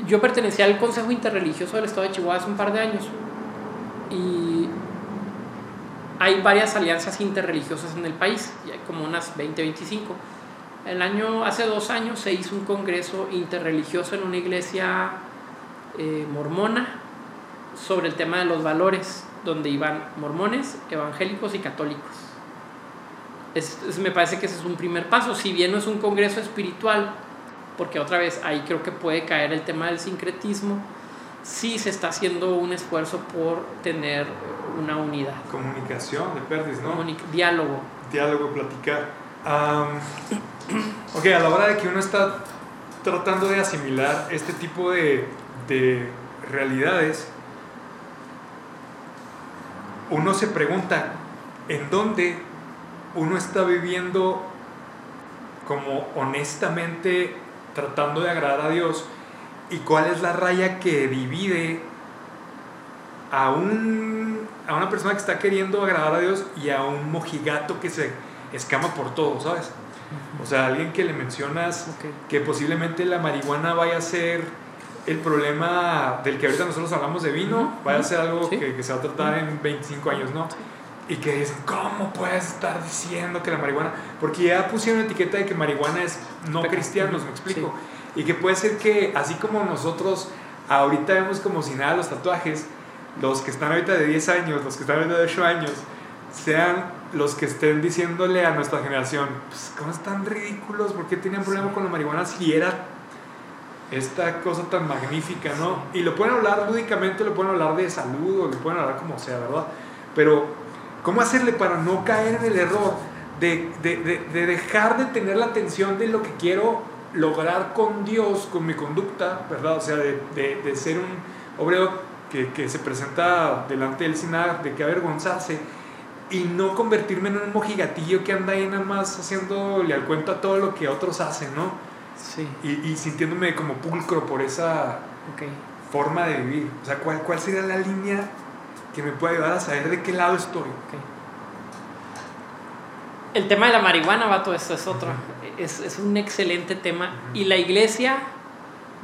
yo pertenecía al Consejo Interreligioso del Estado de Chihuahua hace un par de años y hay varias alianzas interreligiosas en el país, hay como unas 20, 25. El año, hace dos años se hizo un congreso interreligioso en una iglesia eh, mormona sobre el tema de los valores, donde iban mormones, evangélicos y católicos. me parece que ese es un primer paso, si bien no es un congreso espiritual, porque otra vez ahí creo que puede caer el tema del sincretismo, sí se está haciendo un esfuerzo por tener una unidad. Comunicación de Perdis, ¿no? diálogo. Diálogo, platicar. ok, a la hora de que uno está tratando de asimilar este tipo de, de realidades, uno se pregunta, ¿en dónde uno está viviendo como honestamente tratando de agradar a Dios y cuál es la raya que divide a, un, a una persona que está queriendo agradar a Dios y a un mojigato que se escama por todo, ¿sabes? O sea, alguien que le mencionas que posiblemente la marihuana vaya a ser el problema del que ahorita nosotros hablamos de vino, vaya a ser algo que, que, se va a tratar en 25 años, ¿no? Y que dicen, ¿cómo puedes estar diciendo que la marihuana? Porque ya pusieron etiqueta de que marihuana es no cristianos, me explico. Y que puede ser que, así como nosotros ahorita vemos como si nada los tatuajes, los que están ahorita de 10 años, los que están ahorita de 8 años, sean los que estén diciéndole a nuestra generación, pues, ¿cómo están ridículos? ¿Por qué tenían problema con la marihuana si era esta cosa tan magnífica, no? Y lo pueden hablar lúdicamente, lo pueden hablar de salud, o lo pueden hablar como sea, ¿verdad? Pero ¿Cómo hacerle para no caer en el error de, dejar de tener la atención de lo que quiero lograr con Dios, con mi conducta, ¿verdad? O sea, de, ser un obrero que, se presenta delante del sin de que avergonzarse y no convertirme en un mojigatillo que anda ahí nada más haciéndole al cuento a todo lo que otros hacen, ¿no? Sí. Y, sintiéndome como pulcro por esa forma de vivir. O sea, ¿cuál, ¿cuál sería la línea que me puede ayudar a saber de qué lado estoy. El tema de la marihuana, vato, esto es otro. es, es, un excelente tema. Y la iglesia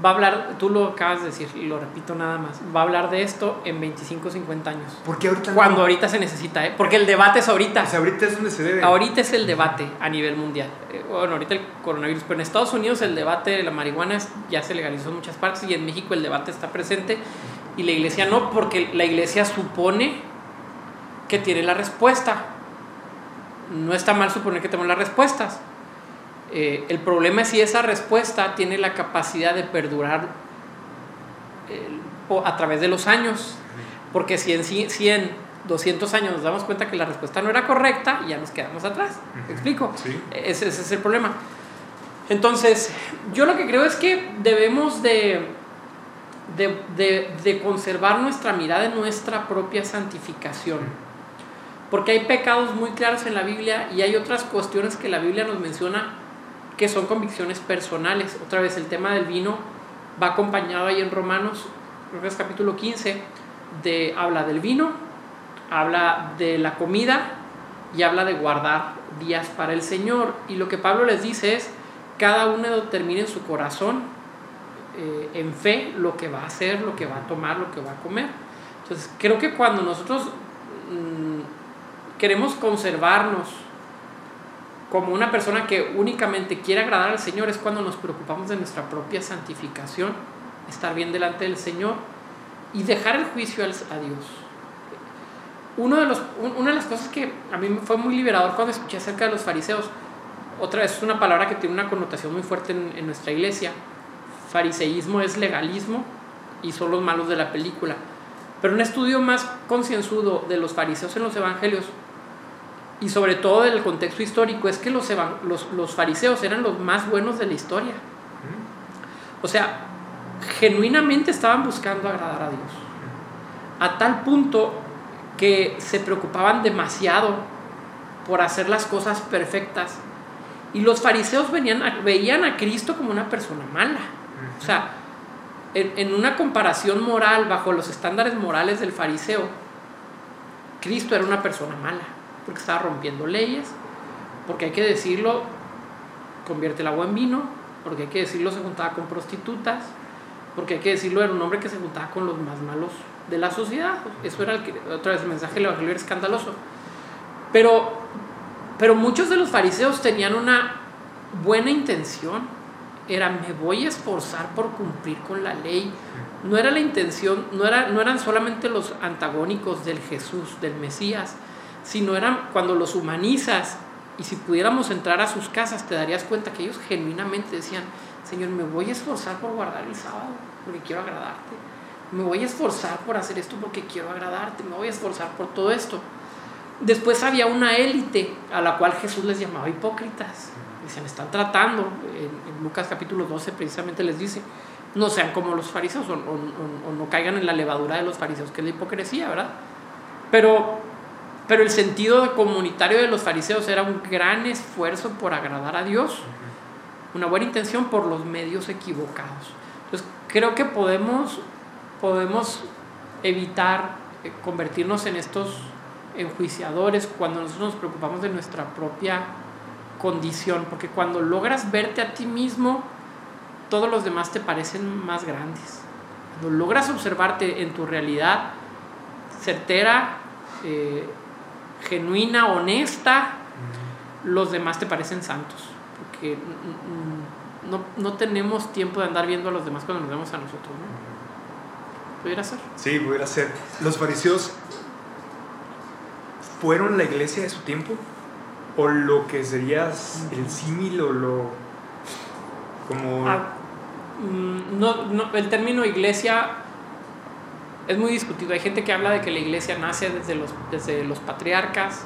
va a hablar, tú lo acabas de decir, y lo repito nada más, va a hablar de esto en 25, 50 años. Porque ahorita Cuando ahorita se necesita, ¿eh? Porque el debate es ahorita. Sea, ahorita es donde se debe. Ahorita es el debate a nivel mundial. Eh, bueno, ahorita el coronavirus, pero en Estados Unidos el debate de la marihuana ya se legalizó en muchas partes y en México el debate está presente y la iglesia no, porque la iglesia supone que tiene la respuesta. No está mal suponer que tenemos las respuestas. Eh, el problema es si esa respuesta tiene la capacidad de perdurar a través de los años. Porque si en 100, 200 años nos damos cuenta que la respuesta no era correcta, ya nos quedamos atrás. ¿Me explico? Ese, ese, es el problema. Entonces, yo lo que creo es que debemos de, de, de, de conservar nuestra mirada en nuestra propia santificación. Porque hay pecados muy claros en la Biblia y hay otras cuestiones que la Biblia nos menciona que son convicciones personales. Otra vez el tema del vino va acompañado ahí en Romanos, creo que capítulo 15, de, habla del vino, habla de la comida y habla de guardar días para el Señor. Y lo que Pablo les dice es, cada uno determina en su corazón, eh, en fe, lo que va a hacer, lo que va a tomar, lo que va a comer. Entonces, creo que cuando nosotros mm, queremos conservarnos como una persona que únicamente quiere agradar al Señor es cuando nos preocupamos de nuestra propia santificación, estar bien delante del Señor y dejar el juicio a Dios. Uno de los, una de las cosas que a mí fue muy liberador cuando escuché acerca de los fariseos, otra vez es una palabra que tiene una connotación muy fuerte en, en nuestra iglesia. Fariseísmo es legalismo y son los malos de la película. Pero un estudio más concienzudo de los fariseos en los evangelios y sobre todo del contexto histórico, es que los, fariseos eran los más buenos de la historia. O sea, genuinamente estaban buscando agradar a Dios. A tal punto que se preocupaban demasiado por hacer las cosas perfectas. Y los fariseos venían veían a Cristo como una persona mala. O sea, en, en una comparación moral, bajo los estándares morales del fariseo, Cristo era una persona mala porque estaba rompiendo leyes, porque hay que decirlo, convierte el agua en vino, porque hay que decirlo, se juntaba con prostitutas, porque hay que decirlo, era un hombre que se juntaba con los más malos de la sociedad. Eso era otra vez el mensaje del Evangelio escandaloso. Pero, pero muchos de los fariseos tenían una buena intención. Era, me voy a esforzar por cumplir con la ley. No era la intención, no, era, no eran solamente los antagónicos del Jesús, del Mesías, sino eran cuando los humanizas y si pudiéramos entrar a sus casas te darías cuenta que ellos genuinamente decían, Señor, me voy a esforzar por guardar el sábado porque quiero agradarte. Me voy a esforzar por hacer esto porque quiero agradarte. Me voy a esforzar por todo esto. Después había una élite a la cual Jesús les llamaba hipócritas. Decían, están tratando. En, Lucas capítulo 12 precisamente les dice, no sean como los fariseos o, o no caigan en la levadura de los fariseos, que es la hipocresía, ¿verdad? Pero pero el sentido comunitario de los fariseos era un gran esfuerzo por agradar a Dios, una buena intención por los medios equivocados. Entonces, creo que podemos, podemos evitar eh, convertirnos en estos enjuiciadores cuando nosotros nos preocupamos de nuestra propia condición, porque cuando logras verte a ti mismo, todos los demás te parecen más grandes. Cuando logras observarte en tu realidad certera, eh, genuina, honesta, los demás te parecen santos. Porque no, no, tenemos tiempo de andar viendo a los demás cuando nos vemos a nosotros. ¿no? ¿Pudiera ser? Sí, pudiera ser. Los fariseos fueron la iglesia de su tiempo o lo que sería el símil o lo como ah, mm, no, no, el término iglesia es muy discutido. Hay gente que habla de que la iglesia nace desde los, desde los patriarcas,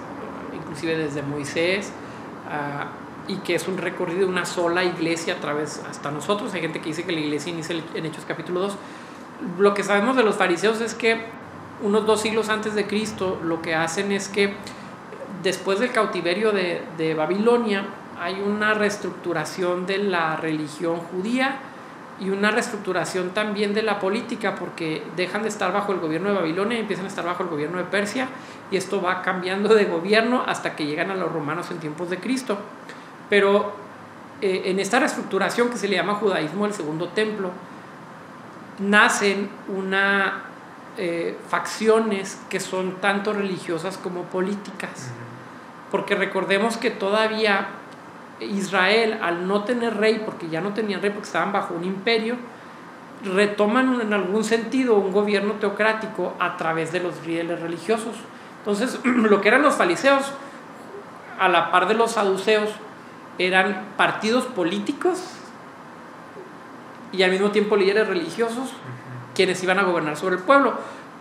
inclusive desde Moisés, ah, y que es un recorrido de una sola iglesia a través hasta nosotros. Hay gente que dice que la iglesia inicia en Hechos capítulo 2. Lo que sabemos de los fariseos es que unos dos siglos antes de Cristo lo que hacen es que después del cautiverio de, de Babilonia hay una reestructuración de la religión judía y una reestructuración también de la política porque dejan de estar bajo el gobierno de Babilonia y empiezan a estar bajo el gobierno de Persia y esto va cambiando de gobierno hasta que llegan a los romanos en tiempos de Cristo. Pero eh, en esta reestructuración que se le llama judaísmo del segundo templo, nacen una eh, facciones que son tanto religiosas como políticas. Porque recordemos que todavía Israel, al no tener rey, porque ya no tenían rey porque estaban bajo un imperio, retoman en algún sentido un gobierno teocrático a través de los rieles religiosos. Entonces, lo que eran los fariseos, a la par de los saduceos, eran partidos políticos y al mismo tiempo líderes religiosos quienes iban a gobernar sobre el pueblo.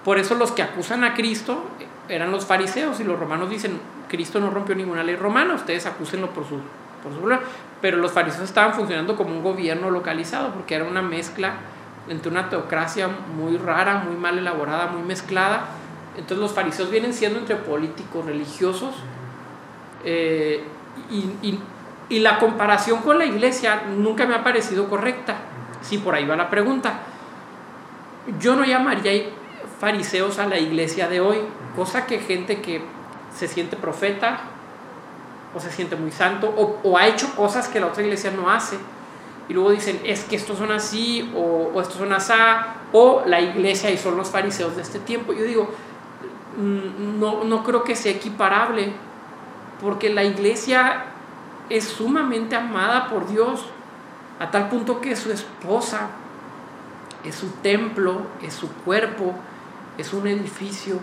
Por eso los que acusan a Cristo eran los fariseos y los romanos dicen, Cristo no rompió ninguna ley romana, ustedes acúsenlo por su, por su Pero los fariseos estaban funcionando como un gobierno localizado porque era una mezcla entre una teocracia muy rara, muy mal elaborada, muy mezclada. Entonces los fariseos vienen siendo entre políticos, religiosos, eh, y, y, la comparación con la iglesia nunca me ha parecido correcta. Si por ahí va la pregunta. Yo no llamaría fariseos a la iglesia de hoy, cosa que gente que se siente profeta o se siente muy santo o, ha hecho cosas que la otra iglesia no hace y luego dicen, es que estos son así, o, o estos son asá, o la iglesia y son los fariseos de este tiempo. Yo digo, mm, no, no creo que sea equiparable, porque la iglesia es sumamente amada por Dios, a tal punto que su esposa, es su templo, es su cuerpo, es un edificio,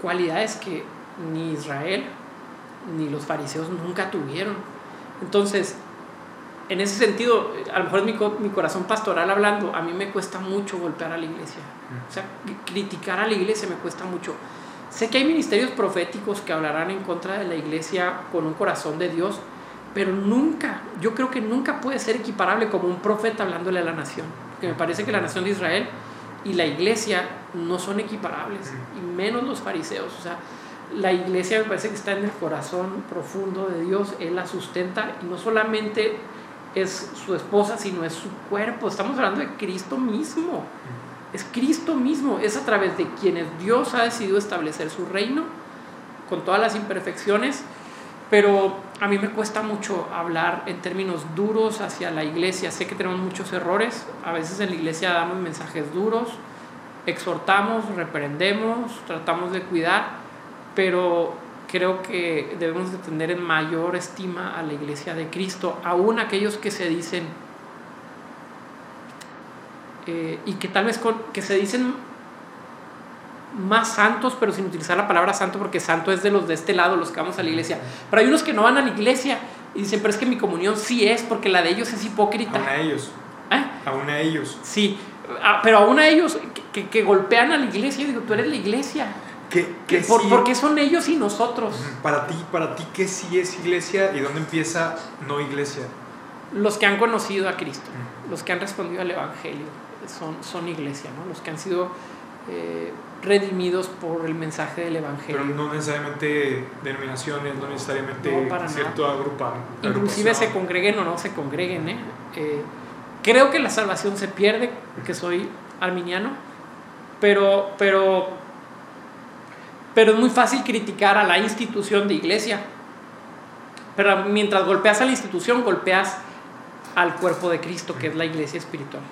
cualidades que ni Israel ni los fariseos nunca tuvieron. Entonces, en ese sentido, a lo mejor mi, mi corazón pastoral hablando, a mí me cuesta mucho golpear a la iglesia. O sea, criticar a la iglesia me cuesta mucho. Sé que hay ministerios proféticos que hablarán en contra de la iglesia con un corazón de Dios, pero nunca, yo creo que nunca puede ser equiparable como un profeta hablándole a la nación. Porque me parece que la nación de Israel y la iglesia no son equiparables, y menos los fariseos. O sea, la iglesia me parece que está en el corazón profundo de Dios, Él la sustenta y no solamente es su esposa, sino es su cuerpo. Estamos hablando de Cristo mismo. Es Cristo mismo. Es a través de quienes Dios ha decidido establecer su reino, con todas las imperfecciones. Pero a mí me cuesta mucho hablar en términos duros hacia la iglesia. Sé que tenemos muchos errores. A veces en la iglesia damos mensajes duros, exhortamos, reprendemos, tratamos de cuidar. Pero creo que debemos de tener en mayor estima a la iglesia de Cristo, aún aquellos que se dicen, eh, y que tal vez que se dicen más santos, pero sin utilizar la palabra santo, porque santo es de los de este lado, los que vamos a la iglesia. Pero hay unos que no van a la iglesia y dicen, pero es que mi comunión sí es, porque la de ellos es hipócrita. Aún a ellos. ¿Eh? Aún a ellos. Sí, ah, pero aún a ellos que, que, golpean a la iglesia, yo digo, tú eres la iglesia. ¿Qué, ¿Por, qué son ellos y nosotros? Para ti, para ti, ¿qué sí es iglesia y dónde empieza no iglesia? Los que han conocido a Cristo, los que han respondido al Evangelio, son, son iglesia, ¿no? Los que han sido eh, redimidos por el mensaje del Evangelio. Pero no necesariamente denominaciones, no necesariamente cierto agrupado. Inclusive se congreguen o no se congreguen, ¿eh? ¿eh? creo que la salvación se pierde, que soy arminiano, pero, pero pero es muy fácil criticar a la institución de iglesia. Pero mientras golpeas a la institución, golpeas al cuerpo de Cristo, que es la iglesia espiritual.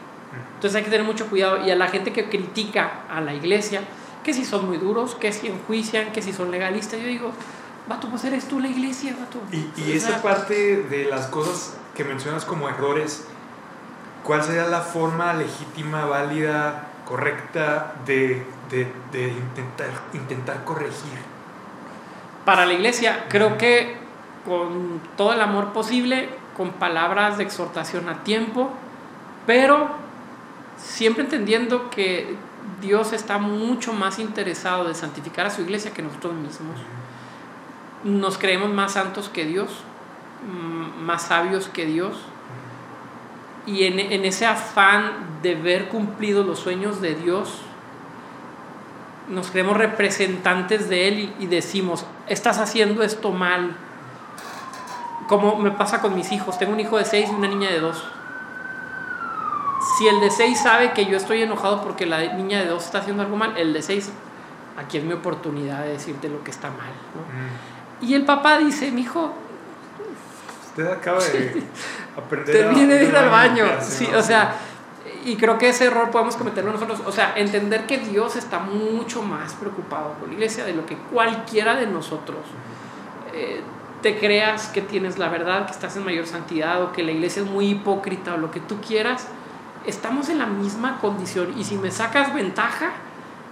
Entonces hay que tener mucho cuidado. Y a la gente que critica a la iglesia, que si son muy duros, que si enjuician, que si son legalistas, yo digo, vato, pues eres tú la iglesia, vato. Y, y esa parte de las cosas que mencionas como errores, ¿cuál sería la forma legítima, válida, correcta de de, intentar, intentar corregir? Para la iglesia, creo que con todo el amor posible, con palabras de exhortación a tiempo, pero siempre entendiendo que Dios está mucho más interesado de santificar a su iglesia que nosotros mismos. Nos creemos más santos que Dios, más sabios que Dios. Y en, en ese afán de ver cumplidos los sueños de Dios, nos creemos representantes de Él y, decimos, estás haciendo esto mal. Como me pasa con mis hijos, tengo un hijo de seis y una niña de dos. Si el de seis sabe que yo estoy enojado porque la niña de dos está haciendo algo mal, el de seis, aquí es mi oportunidad de decirte lo que está mal. Mm. Y el papá dice, mi hijo... Usted acaba de aprender Termine de ir al baño. Sí, o sea y creo que ese error podemos cometerlo nosotros. O sea, entender que Dios está mucho más preocupado por la iglesia de lo que cualquiera de nosotros. Eh, te creas que tienes la verdad, que estás en mayor santidad o que la iglesia es muy hipócrita o lo que tú quieras, estamos en la misma condición. Y si me sacas ventaja,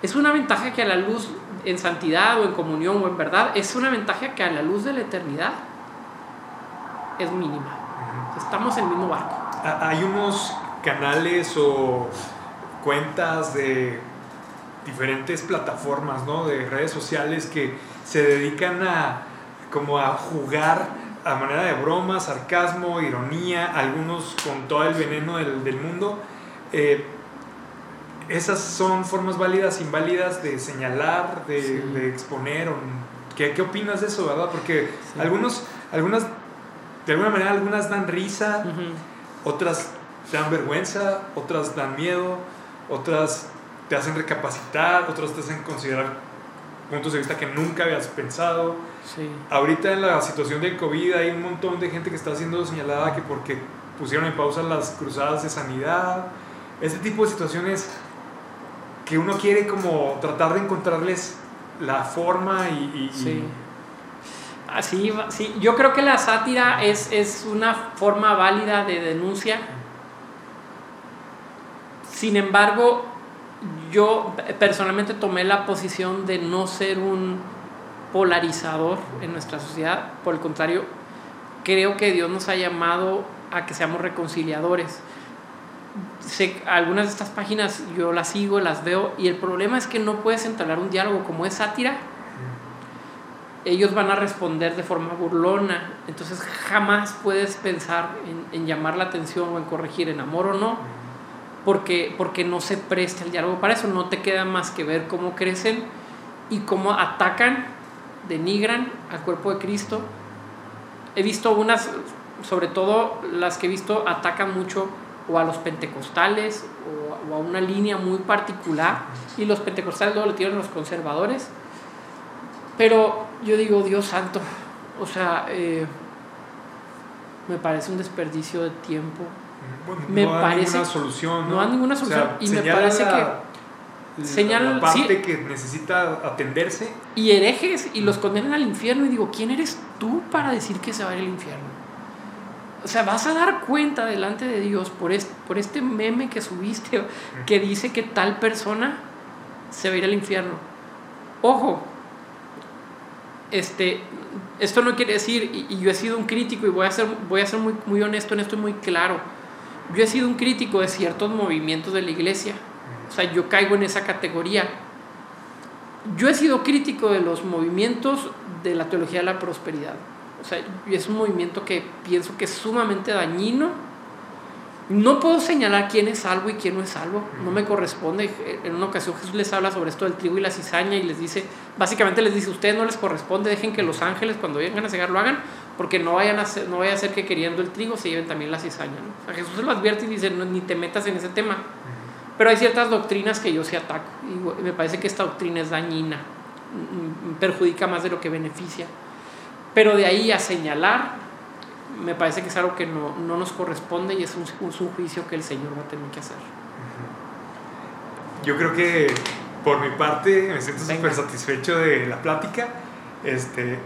es una ventaja que a la luz en santidad o en comunión o en verdad, es una ventaja que a la luz de la eternidad es mínima. Estamos en el mismo barco. Hay unos canales o cuentas de diferentes plataformas, ¿no? De redes sociales que se dedican a como a jugar a manera de broma, sarcasmo, ironía, algunos con todo el veneno del, del mundo. Eh, esas son formas válidas, inválidas de señalar, de, Sí. de exponer. o- ¿qué, ¿Qué opinas de eso, verdad? Porque Sí. algunos, algunas, de alguna manera, algunas dan risa, otras dan vergüenza, otras dan miedo, otras te hacen recapacitar, otras te hacen considerar puntos de vista que nunca habías pensado. Sí. Ahorita en la situación del COVID hay un montón de gente que está siendo señalada que porque pusieron en pausa las cruzadas de sanidad. Este tipo de situaciones que uno quiere como tratar de encontrarles la forma y... y- Sí. Así, va- sí. Yo creo que la sátira es, es una forma válida de denuncia. Sin embargo, yo personalmente tomé la posición de no ser un polarizador en nuestra sociedad. Por el contrario, creo que Dios nos ha llamado a que seamos reconciliadores. Sé- algunas de estas páginas yo las sigo, las veo, y el problema es que no puedes entablar un diálogo como es sátira ellos van a responder de forma burlona. Entonces jamás puedes pensar en, en llamar la atención o en corregir en amor o no, porque, porque no se presta el diálogo para eso. No te queda más que ver cómo crecen y cómo atacan, denigran al cuerpo de Cristo. He visto unas, sobre todo las que he visto, atacan mucho o a los pentecostales o, o a una línea muy particular y los pentecostales luego le tiran los conservadores. Pero yo digo, Dios santo, o sea, eh, me parece un desperdicio de tiempo. Bueno, Me no parece- ninguna solución. no da ninguna solución, y me parece la- que la- señala- la parte sí. que necesita atenderse. Y herejes y los condenan al infierno y digo, ¿quién eres tú para decir que se va a ir al infierno? O sea, vas a dar cuenta delante de Dios por este, por este meme que subiste que dice que tal persona se va a ir al infierno. Ojo, este, esto no quiere decir, y, y yo he sido un crítico y voy a ser, voy a ser muy, muy honesto en esto y muy claro, yo he sido un crítico de ciertos movimientos de la iglesia. O sea, yo caigo en esa categoría. Yo he sido crítico de los movimientos de la teología de la prosperidad. O sea, es un movimiento que pienso que es sumamente dañino. No puedo señalar quién es salvo y quién no es salvo. No me corresponde. En una ocasión Jesús les habla sobre esto del trigo y la cizaña y les dice, básicamente les dice, ustedes no les corresponde, dejen que los ángeles cuando vengan a cegar lo hagan, porque no, vayan a ser, no vaya a ser que queriendo el trigo se lleven también la cizaña. ¿no? O sea, Jesús se lo advierte y dice, no, ni te metas en ese tema. Pero hay ciertas doctrinas que yo sí ataco y me parece que esta doctrina es dañina, mm, perjudica más de lo que beneficia. Pero de ahí a señalar, me parece que es algo que no, no nos corresponde y es un, es un juicio que el Señor va a tener que hacer. Yo creo que por mi parte me siento súper satisfecho de la plática, este,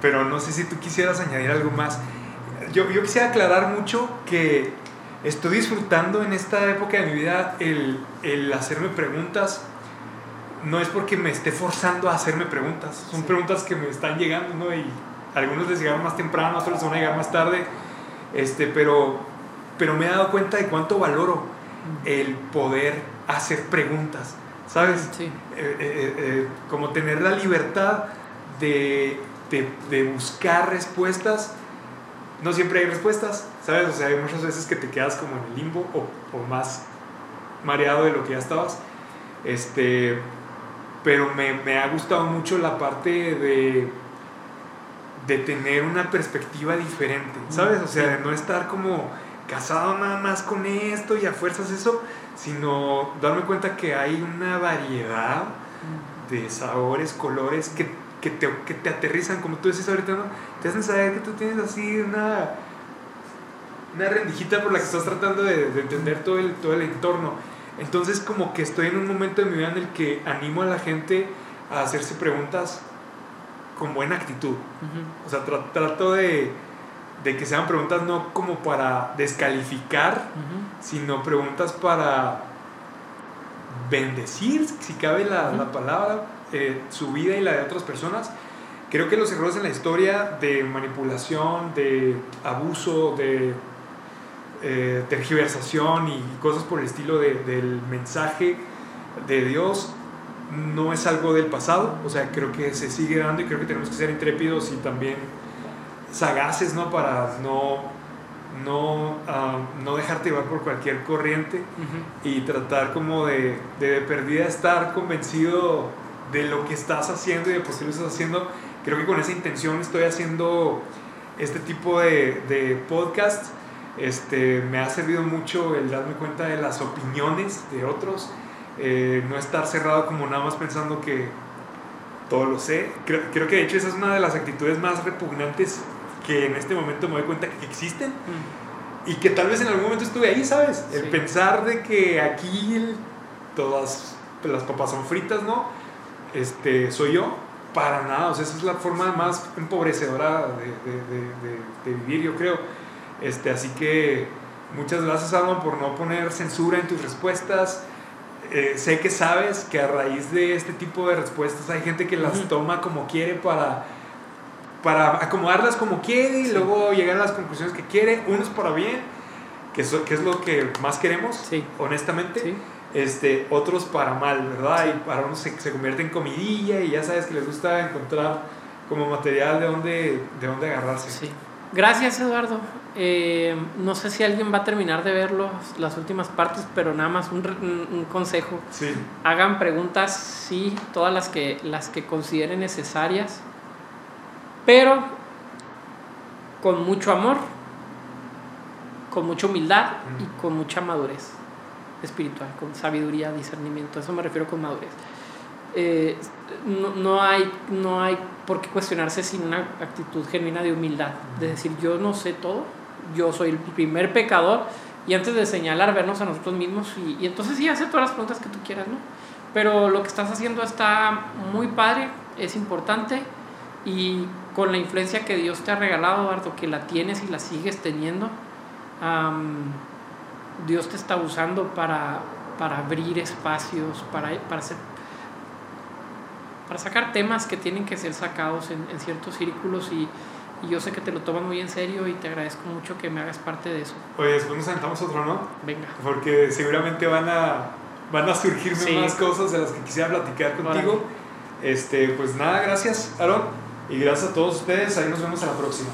pero no sé si tú quisieras añadir algo más. Yo, yo quisiera aclarar mucho que estoy disfrutando en esta época de mi vida el, el hacerme preguntas. No es porque me esté forzando a hacerme preguntas, son Sí. preguntas que me están llegando, ¿no? Y algunos les llegaron más temprano, otros les van a llegar más tarde, este, pero, pero me he dado cuenta de cuánto valoro el poder hacer preguntas, ¿sabes? Sí, eh, eh, eh, como tener la libertad de, de, de buscar respuestas. No siempre hay respuestas, ¿sabes? O sea, hay muchas veces que te quedas como en el limbo o, o más mareado de lo que ya estabas. Este, pero me, me ha gustado mucho la parte de, de tener una perspectiva diferente, ¿sabes? O sea, de no estar como casado nada más con esto y a fuerzas eso, sino darme cuenta que hay una variedad de sabores, colores que, que, te, que te aterrizan, como tú decís ahorita, ¿no? Te hacen saber que tú tienes así una, una rendijita por la que estás tratando de, de entender todo el, todo el entorno. Entonces como que estoy en un momento de mi vida en el que animo a la gente a hacerse preguntas con buena actitud. O sea, tra- trato de, de que sean preguntas no como para descalificar, sino preguntas para bendecir, si cabe la, la palabra, eh, su vida y la de otras personas. Creo que los errores en la historia de manipulación, de abuso, de eh, tergiversación y cosas por el estilo de, del mensaje de Dios no es algo del pasado, o sea, creo que se sigue dando y creo que tenemos que ser intrépidos y también sagaces, ¿no? Para no, no, ah, no dejarte llevar por cualquier corriente y tratar como de, de, perdida estar convencido de lo que estás haciendo y de por qué lo estás haciendo. Creo que con esa intención estoy haciendo este tipo de, de podcast. Este, me ha servido mucho el darme cuenta de las opiniones de otros eh, no estar cerrado como nada más pensando que todo lo sé. Creo, creo, que de hecho esa es una de las actitudes más repugnantes que en este momento me doy cuenta que existen mm. y que tal vez en algún momento estuve ahí, ¿sabes? El pensar de que aquí todas las papas son fritas, ¿no? Este, soy yo, para nada, o sea, esa es la forma más empobrecedora de, de, de, vivir, yo creo. Este, así que muchas gracias, Alman, por no poner censura en tus respuestas. Eh, sé que sabes que a raíz de este tipo de respuestas hay gente que las toma como quiere para, para acomodarlas como quiere y luego llegar a las conclusiones que quiere, unos para bien, que, que es lo que más queremos, honestamente. Este, otros para mal, ¿verdad? Y para unos se, se, convierte en comidilla y ya sabes que les gusta encontrar como material de dónde, de dónde agarrarse. Gracias, Eduardo. Eh, no sé si alguien va a terminar de ver las últimas partes, pero nada más un, consejo. Hagan preguntas, sí, todas las que, las que consideren necesarias, pero con mucho amor, con mucha humildad y con mucha madurez espiritual, con sabiduría, discernimiento. Eso me refiero con madurez. Eh, no, no, hay, no hay por qué cuestionarse sin una actitud genuina de humildad, de decir yo no sé todo, yo soy el primer pecador y antes de señalar, vernos a nosotros mismos y, y entonces sí, hace todas las preguntas que tú quieras, ¿no? Pero lo que estás haciendo está muy padre, es importante y con la influencia que Dios te ha regalado, Eduardo, que la tienes y la sigues teniendo, Dios te está usando para, para abrir espacios, para, para, hacer, para sacar temas que tienen que ser sacados en, en ciertos círculos y, y yo sé que te lo tomas muy en serio y te agradezco mucho que me hagas parte de eso. Oye, después nos sentamos otro, ¿no? Venga. Porque seguramente van a, van a surgirme más cosas de las que quisiera platicar contigo. Este, pues nada, gracias, Aaron. Y gracias a todos ustedes. Ahí nos vemos a la próxima.